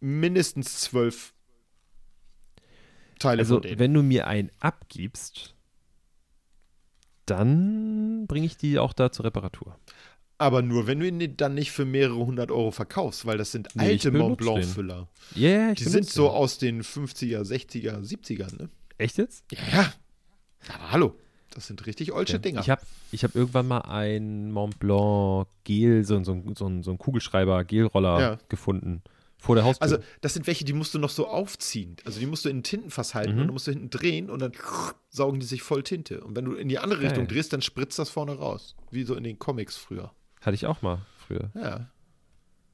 B: mindestens zwölf Teile
C: Also
B: von denen.
C: wenn du mir einen abgibst, dann bringe ich die auch da zur Reparatur.
B: Aber nur, wenn du ihn dann nicht für mehrere hundert Euro verkaufst, weil das sind
C: Nee,
B: alte Mont
C: benutze den.
B: Blanc Füller.
C: Ja, yeah,
B: Die sind so
C: den.
B: aus den 50er, 60er, 70ern, ne?
C: Echt jetzt?
B: Ja. Aber hallo, das sind richtig olsche
C: Ja.
B: Dinger.
C: Ich habe ich hab irgendwann mal einen Mont Blanc Gel, so, so, so, so einen Kugelschreiber, Gelroller
B: Ja.
C: gefunden. Vor der Haustür.
B: also, das sind welche, die musst du noch so aufziehen. Also, die musst du in ein Tintenfass halten
C: Mhm.
B: und dann musst du hinten drehen und dann saugen die sich voll Tinte. Und wenn du in die andere
C: Geil.
B: Richtung drehst, dann spritzt das vorne raus. Wie so in den Comics früher.
C: Hatte ich auch mal früher.
B: Ja.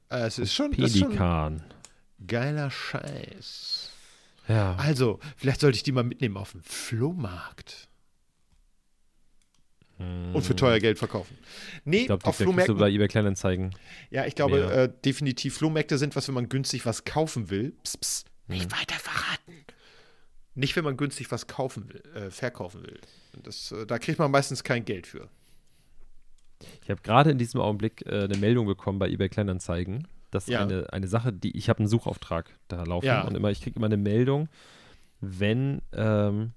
B: Äh, Es ist schon, das ist schon
C: Pelikan.
B: geiler Scheiß.
C: Ja.
B: Also, vielleicht sollte ich die mal mitnehmen auf den Flohmarkt. Und für teuer Geld verkaufen. Nee,
C: Ich glaube, die
B: auf Flohmärkten.
C: bei eBay Kleinanzeigen.
B: Ja, ich glaube äh, definitiv Flohmärkte sind was, wenn man günstig was kaufen will. Psst, psst, nicht weiter verraten. Nicht, wenn man günstig was kaufen will, äh, verkaufen will. Das, äh, da kriegt man meistens kein Geld für.
C: Ich habe gerade in diesem Augenblick äh, eine Meldung bekommen bei eBay Kleinanzeigen, dass
B: Ja.
C: eine, eine Sache, die ich habe einen Suchauftrag da laufen
B: Ja.
C: und immer ich kriege immer eine Meldung, wenn ähm,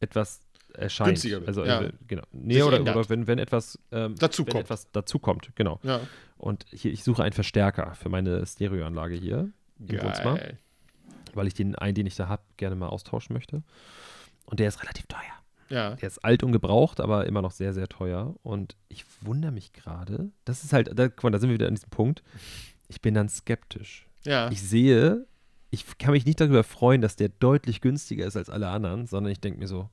C: etwas erscheint.
B: Günstiger wird,
C: Also
B: ja.
C: äh, genau. Nee, oder, oder wenn, wenn etwas ähm,
B: Dazu
C: wenn
B: kommt.
C: etwas dazu kommt, genau.
B: Ja.
C: Und hier, ich suche einen Verstärker für meine Stereoanlage hier im Wohnzimmer,
B: Geil.
C: weil ich den einen, den ich da habe, gerne mal austauschen möchte. Und der ist relativ teuer.
B: Ja.
C: Der ist alt und gebraucht, aber immer noch sehr, sehr teuer. Und ich wundere mich gerade, das ist halt, da, guck mal, da sind wir wieder an diesem Punkt. Ich bin dann skeptisch.
B: Ja.
C: Ich sehe, ich kann mich nicht darüber freuen, dass der deutlich günstiger ist als alle anderen, sondern ich denke mir so,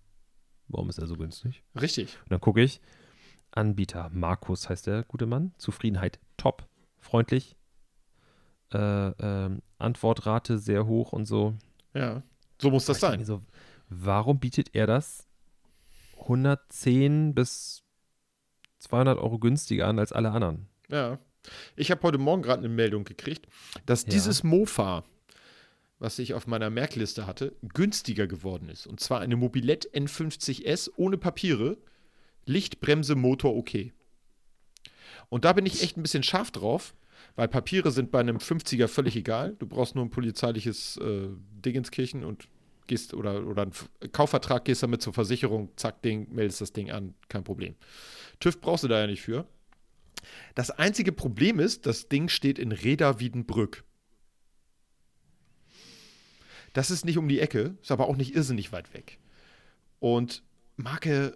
C: warum ist er so günstig?
B: Richtig.
C: Und dann gucke ich, Anbieter, Markus heißt der gute Mann, Zufriedenheit top, freundlich, äh, ähm, Antwortrate sehr hoch und so.
B: Ja. So muss das sein.
C: So, warum bietet er das 110 bis 200 Euro günstiger an als alle anderen?
B: Ja. Ich habe heute Morgen gerade eine Meldung gekriegt, dass
C: Ja.
B: dieses Mofa, was ich auf meiner Merkliste hatte, günstiger geworden ist. Und zwar eine Mobilette N50S ohne Papiere Licht, Bremse, Motor okay. Und da bin ich echt ein bisschen scharf drauf, weil Papiere sind bei einem 50er völlig egal. Du brauchst nur ein polizeiliches äh, Dingenskirchen und gehst oder, oder einen F- Kaufvertrag, gehst damit zur Versicherung, zack, Ding, meldest das Ding an, kein Problem. TÜV brauchst du da ja nicht für. Das einzige Problem ist, das Ding steht in Reda Wiedenbrück. Das ist nicht um die Ecke, ist aber auch nicht irrsinnig weit weg. Und Marke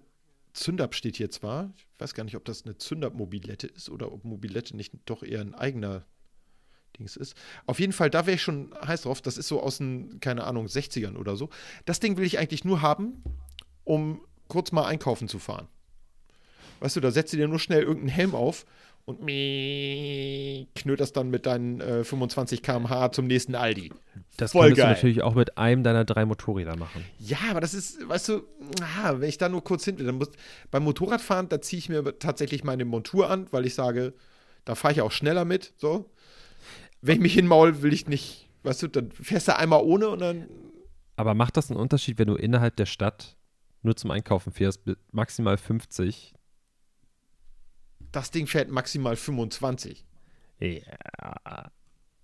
B: Zündab steht hier zwar, ich weiß gar nicht, ob das eine Zündab-Mobilette ist oder ob Mobilette nicht doch eher ein eigener Dings ist. Auf jeden Fall, da wäre ich schon heiß drauf. Das ist so aus den, keine Ahnung, 60ern oder so. Das Ding will ich eigentlich nur haben, um kurz mal einkaufen zu fahren. Weißt du, da setzt du dir nur schnell irgendeinen Helm auf und knöt das dann mit deinen äh, 25 km/h zum nächsten Aldi.
C: Das
B: Voll
C: könntest
B: geil.
C: du natürlich auch mit einem deiner drei Motorräder machen.
B: Ja, aber das ist, weißt du, ah, wenn ich da nur kurz hin will, dann muss, beim Motorradfahren, da ziehe ich mir tatsächlich meine Montur an, weil ich sage, da fahre ich auch schneller mit, so. Wenn ich mich hinmaul, will ich nicht, weißt du, dann fährst du einmal ohne und dann,
C: Aber macht das einen Unterschied, wenn du innerhalb der Stadt nur zum Einkaufen fährst, mit maximal 50?
B: Das Ding fährt maximal 25.
C: Ja.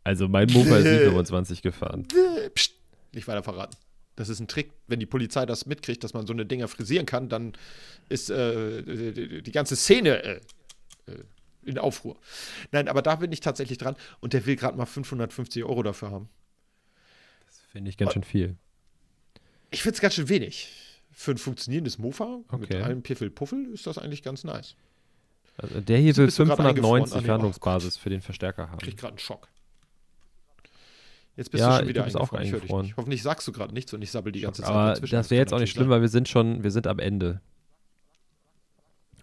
C: Also mein Mofa ist nie 25 gefahren.
B: Psst, nicht weiter verraten. Das ist ein Trick. Wenn die Polizei das mitkriegt, dass man so eine Dinger frisieren kann, dann ist äh, die, ganze Szene äh, äh, in Aufruhr. Nein, aber da bin ich tatsächlich dran und der will gerade mal 550 Euro dafür haben.
C: Das finde ich ganz schön viel.
B: Ich finde es ganz schön wenig. Für ein funktionierendes Mofa mit
C: Okay.
B: allem Piffel-Puffel ist das eigentlich ganz nice.
C: Also der hier will
B: bist du grad eingefroren?
C: 590
B: Ah, nee, oh
C: Verhandlungsbasis für den Verstärker
B: Krieg
C: haben.
B: gerade einen Schock. Jetzt bist
C: Ja,
B: du schon wieder
C: du auch
B: eingefroren. Ich dich nicht. Hoffentlich sagst du gerade nichts und ich sabbel die ganze Zeit
C: Aber
B: dazwischen.
C: das wäre jetzt auch nicht schlimm,
B: natürlich
C: weil wir sind schon, wir sind am Ende.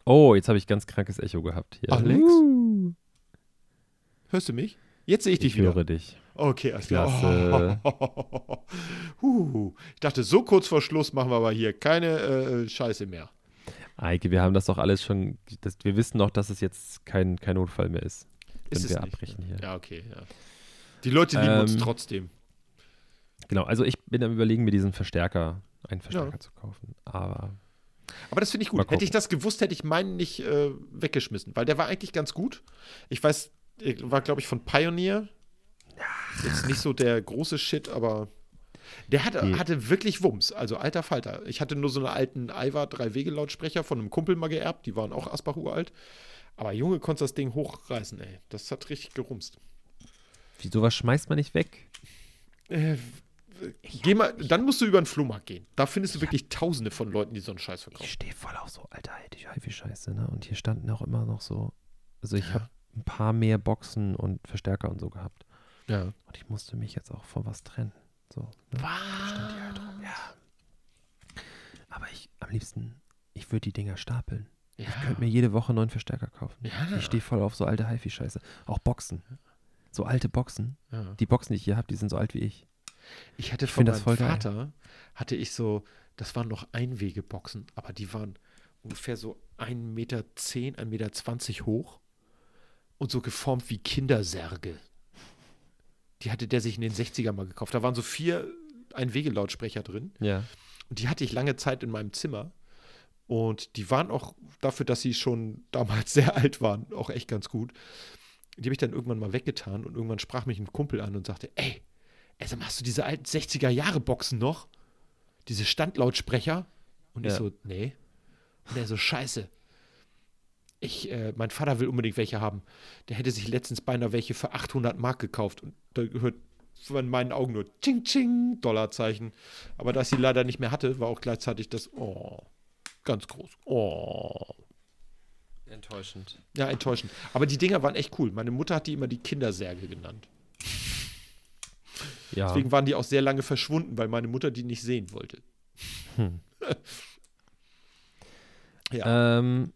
C: Oh, jetzt habe ich ganz krankes Echo gehabt hier.
B: Alex?
C: Uh.
B: Hörst du mich? Jetzt sehe ich dich
C: ich
B: wieder.
C: höre dich.
B: Okay, alles klar.
C: Klasse.
B: Huh. Ich dachte, so kurz vor Schluss machen wir aber hier keine äh, Scheiße mehr.
C: Eike, wir haben das doch alles schon, das, wir wissen doch, dass es jetzt kein, kein Notfall mehr ist, wenn
B: Ist es
C: wir
B: nicht,
C: abbrechen hier.
B: Ja, okay, ja. Die Leute lieben uns
C: Ähm,
B: trotzdem.
C: Genau, also ich bin am überlegen, mir diesen Verstärker, einen Verstärker zu kaufen. Aber
B: Aber das finde ich gut. Hätte ich das gewusst, hätte ich meinen nicht äh, weggeschmissen, weil der war eigentlich ganz gut. Ich weiß, er war, glaube ich, von Pioneer. Jetzt nicht so der große Shit, aber der hatte,
C: Nee.
B: hatte wirklich Wumms. Also alter Falter. Ich hatte nur so einen alten Aiwa 3-Wege-Lautsprecher von einem Kumpel mal geerbt. Die waren auch Asbach uralt. Aber Junge, konntest das Ding hochreißen, ey. Das hat richtig gerumst.
C: wieso was schmeißt man nicht weg?
B: Äh, geh mal, dann musst du über den Flohmarkt gehen. Da findest du wirklich tausende von Leuten, die so einen Scheiß
C: Ich
B: verkaufen.
C: stehe voll auf so alter HiFi-Scheiße, ne? Und hier standen auch immer noch so, also ich habe ein paar mehr Boxen und Verstärker und so gehabt.
B: Ja.
C: Und ich musste mich jetzt auch von was trennen. So, ne? Stand die halt rum. Ja. Aber ich, am liebsten, ich würde die Dinger stapeln.
B: Ja.
C: Ich könnte mir jede Woche neuen Verstärker kaufen.
B: Ja.
C: Ich stehe voll auf so alte HiFi-Scheiße. Auch Boxen. So alte Boxen.
B: ja.
C: Die Boxen, die ich hier habe, die sind so alt wie ich.
B: Ich hatte
C: Ich
B: von meinem
C: geil.
B: Vater, hatte ich so, das waren noch Einwegeboxen, aber die waren ungefähr so 1,10 Meter, 1,20 Meter hoch und so geformt wie Kindersärge. Die hatte der sich in den 60er mal gekauft. Da waren so vier Einwegelautsprecher drin
C: Ja.
B: und die hatte ich lange Zeit in meinem Zimmer. Und die waren auch dafür, dass sie schon damals sehr alt waren, auch echt ganz gut. Die habe ich dann irgendwann mal weggetan und irgendwann sprach mich ein Kumpel an und sagte, ey, mal, hast du diese alten 60er Jahre Boxen noch? Diese Standlautsprecher? Und ich
C: Ja.
B: so, nee. Und er so, scheiße. Ich, äh, mein Vater will unbedingt welche haben. Der hätte sich letztens beinahe welche für 800 Mark gekauft. Und da gehört in meinen Augen nur Ching Ching Dollarzeichen. Aber da ich sie leider nicht mehr hatte, war auch gleichzeitig das Oh ganz groß. Oh.
C: Enttäuschend.
B: Ja, enttäuschend. Aber die Dinger waren echt cool. Meine Mutter hat die immer die Kindersärge genannt.
C: Ja.
B: Deswegen waren die auch sehr lange verschwunden, weil meine Mutter die nicht sehen wollte.
C: Ähm,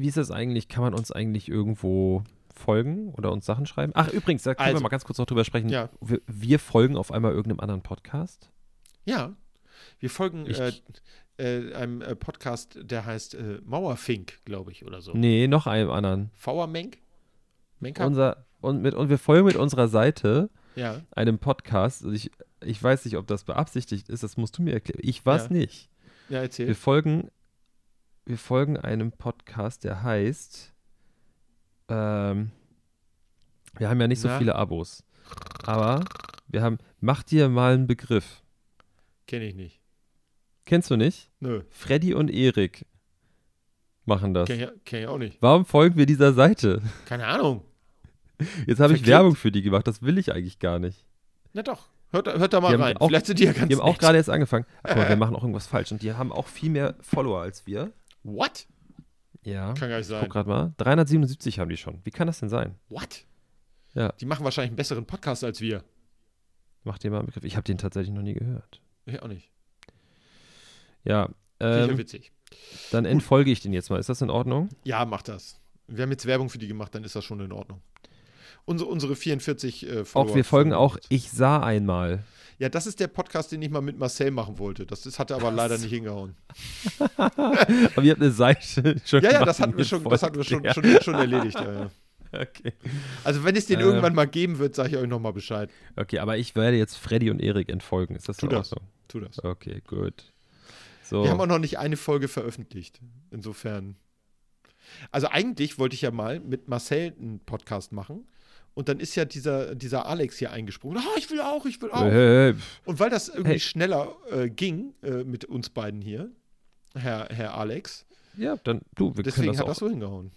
C: wie ist das eigentlich? Kann man uns eigentlich irgendwo folgen oder uns Sachen schreiben? Ach, übrigens, da können wir
B: Also-
C: mal ganz kurz noch drüber sprechen.
B: Ja.
C: Wir, wir folgen auf einmal irgendeinem anderen Podcast.
B: Ja. Wir folgen äh, äh, einem äh, Podcast, der heißt äh, Mauerfink, glaube ich, oder so.
C: Nee, noch einem anderen.
B: Menk? Menka?
C: Unser, und, mit, und wir folgen mit unserer Seite
B: ja.
C: einem Podcast. Also ich, ich weiß nicht, ob das beabsichtigt ist, das musst du mir erklären. Ich weiß
B: Ja.
C: nicht.
B: Ja, erzähl.
C: Wir folgen, wir folgen einem Podcast, der heißt. Ähm, wir haben ja nicht so
B: Na?
C: viele Abos. Aber wir haben. Mach dir mal einen Begriff.
B: Kenne ich nicht.
C: Kennst du nicht?
B: Nö,
C: Freddy und Erik machen das.
B: kenne ich, kenn ich auch nicht.
C: Warum folgen wir dieser Seite?
B: Keine Ahnung.
C: Jetzt habe ich. Werbung für die gemacht. Das will ich eigentlich gar nicht.
B: Na doch. Hört, da- hört da mal rein.
C: auch-
B: Vielleicht sind die ja ganz
C: Die haben auch gerade erst angefangen. Mal, wir machen auch irgendwas falsch. Und die haben auch viel mehr Follower als wir.
B: What?
C: Ja.
B: Kann gar nicht
C: Guck
B: sein.
C: gerade mal. 377 haben die schon. Wie kann das denn sein?
B: What?
C: Ja.
B: Die machen wahrscheinlich einen besseren Podcast als wir.
C: Mach dir mal einen Begriff. Ich habe den tatsächlich noch nie gehört.
B: Ich auch nicht.
C: Ja. Ähm,
B: witzig.
C: dann entfolge ich den jetzt mal. Ist das in Ordnung?
B: Ja, mach das. Wir haben jetzt Werbung für die gemacht, dann ist das schon in Ordnung. Unsere, unsere 44 äh, Follower.
C: Auch wir folgen auch. Ich sah einmal.
B: Ja, das ist der Podcast, den ich mal mit Marcel machen wollte. Das, hat er aber leider nicht hingehauen.
C: Aber ihr habt eine Seite schon
B: Ja, ja, das hatten wir schon, das hatten wir schon, schon, schon erledigt. Ja, ja.
C: Okay.
B: Also wenn es den
C: Äh.
B: irgendwann mal geben wird, sage ich euch nochmal Bescheid.
C: okay, aber ich werde jetzt Freddy und Erik entfolgen. Ist das
B: Tu das.
C: Ordnung?
B: Tu das.
C: Okay, gut. So.
B: Wir haben auch noch nicht eine Folge veröffentlicht. Insofern. Also eigentlich wollte ich ja mal mit Marcel einen Podcast machen. Und dann ist ja dieser, dieser Alex hier eingesprungen. Ah, ich will auch, ich will auch.
C: Hey.
B: Und weil das irgendwie
C: Hey.
B: schneller äh, ging äh, mit uns beiden hier, Herr, Herr Alex,
C: Ja, dann du, wir können
B: deswegen
C: das
B: hat
C: auch.
B: das so hingehauen.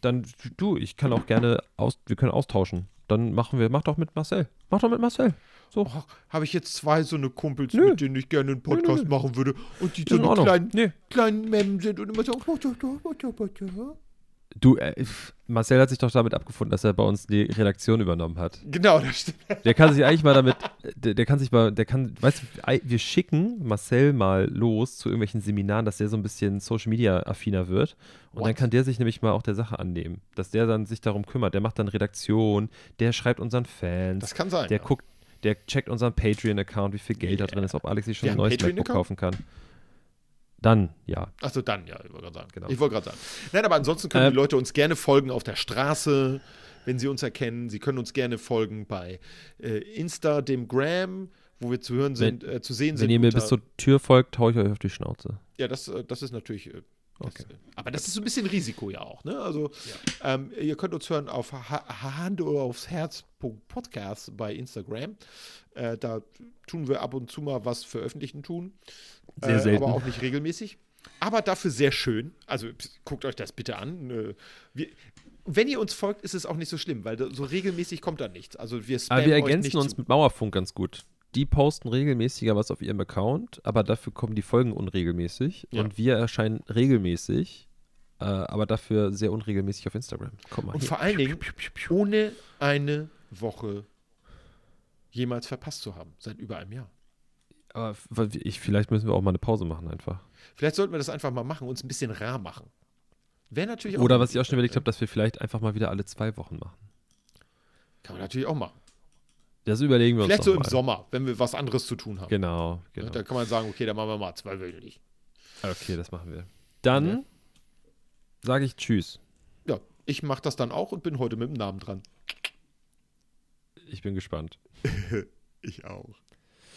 C: Dann du, ich kann auch gerne aus, wir können austauschen. Dann machen wir, mach doch mit Marcel. Mach doch mit Marcel. So.
B: Oh, Habe ich jetzt zwei so eine Kumpels,
C: Nö.
B: mit denen ich gerne einen Podcast
C: nö.
B: machen würde und die so kleinen,
C: Nee.
B: kleinen Memmen sind und immer so.
C: Du, äh, Marcel hat sich doch damit abgefunden, dass er bei uns die Redaktion übernommen hat.
B: Genau, das stimmt.
C: Der kann sich eigentlich mal damit, der, der kann sich mal, der kann, weißt du, wir schicken Marcel mal los zu irgendwelchen Seminaren, dass der so ein bisschen Social Media affiner wird. Und dann
B: What?
C: kann der sich nämlich mal auch der Sache annehmen. Dass der dann sich darum kümmert. Der macht dann Redaktion, der schreibt unseren Fans,
B: Das kann sein.
C: der
B: ja.
C: guckt, der checkt unseren Patreon-Account, wie viel Geld da
B: Yeah.
C: drin ist, ob Alex sich schon
B: Wir
C: ein neues MacBook kaufen kann. Dann, ja.
B: Achso, dann, ja, ich wollte gerade sagen.
C: Genau.
B: Ich wollte gerade sagen. Nein, aber ansonsten können
C: Ähm,
B: die Leute uns gerne folgen auf der Straße, wenn sie uns erkennen. Sie können uns gerne folgen bei äh, Insta, dem Gram, wo wir zu hören sind, äh, zu sehen sind.
C: Wenn ihr mir bis zur Tür folgt, hau ich euch auf die Schnauze.
B: Ja, das, äh, das ist natürlich. äh, Das,
C: Okay.
B: äh, Aber das ist so ein bisschen Risiko ja auch, ne? Also, ähm, ihr könnt uns hören auf ha Hand oder aufs Herz Podcast bei Instagram. Äh, da tun wir ab und zu mal was veröffentlichen tun.
C: Sehr
B: äh,
C: selten.
B: Aber auch nicht regelmäßig. Aber dafür sehr schön. Also guckt euch das bitte an. Äh, wir, wenn ihr uns folgt, ist es auch nicht so schlimm, weil so regelmäßig kommt da nichts. Also wir
C: Aber wir ergänzen uns
B: zu.
C: mit Mauerfunk ganz gut. Die posten regelmäßiger was auf ihrem Account, aber dafür kommen die Folgen unregelmäßig.
B: Ja.
C: Und wir erscheinen regelmäßig, äh, aber dafür sehr unregelmäßig auf Instagram. Guck mal.
B: Und
C: hier.
B: vor allen Dingen ohne eine Woche jemals verpasst zu haben, seit über einem Jahr.
C: Aber ich, vielleicht müssen wir auch mal eine Pause machen einfach.
B: Vielleicht sollten wir das einfach mal machen, uns ein bisschen rar machen. Wäre natürlich auch.
C: Oder was ich auch schon überlegt habe, dass wir vielleicht einfach mal wieder alle zwei Wochen machen.
B: Kann man natürlich auch machen.
C: Das überlegen wir
B: Vielleicht
C: uns
B: so
C: noch
B: im
C: mal.
B: Sommer, wenn wir was anderes zu tun haben.
C: Genau, genau.
B: Da kann man sagen, okay, dann machen wir mal zweiwöchentlich.
C: Okay, das machen wir. Dann
B: Ja.
C: sage ich Tschüss.
B: Ja, ich mache das dann auch und bin heute mit dem Namen dran.
C: Ich bin gespannt.
B: Ich auch.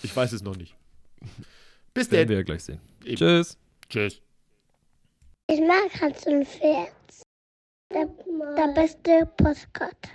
B: Ich weiß es noch nicht. Bis
C: Werden
B: dann.
C: wir ja gleich sehen.
B: Eben.
C: Tschüss.
B: Tschüss.
D: Ich mag Hans und Pferd. Der, der beste Postkarte.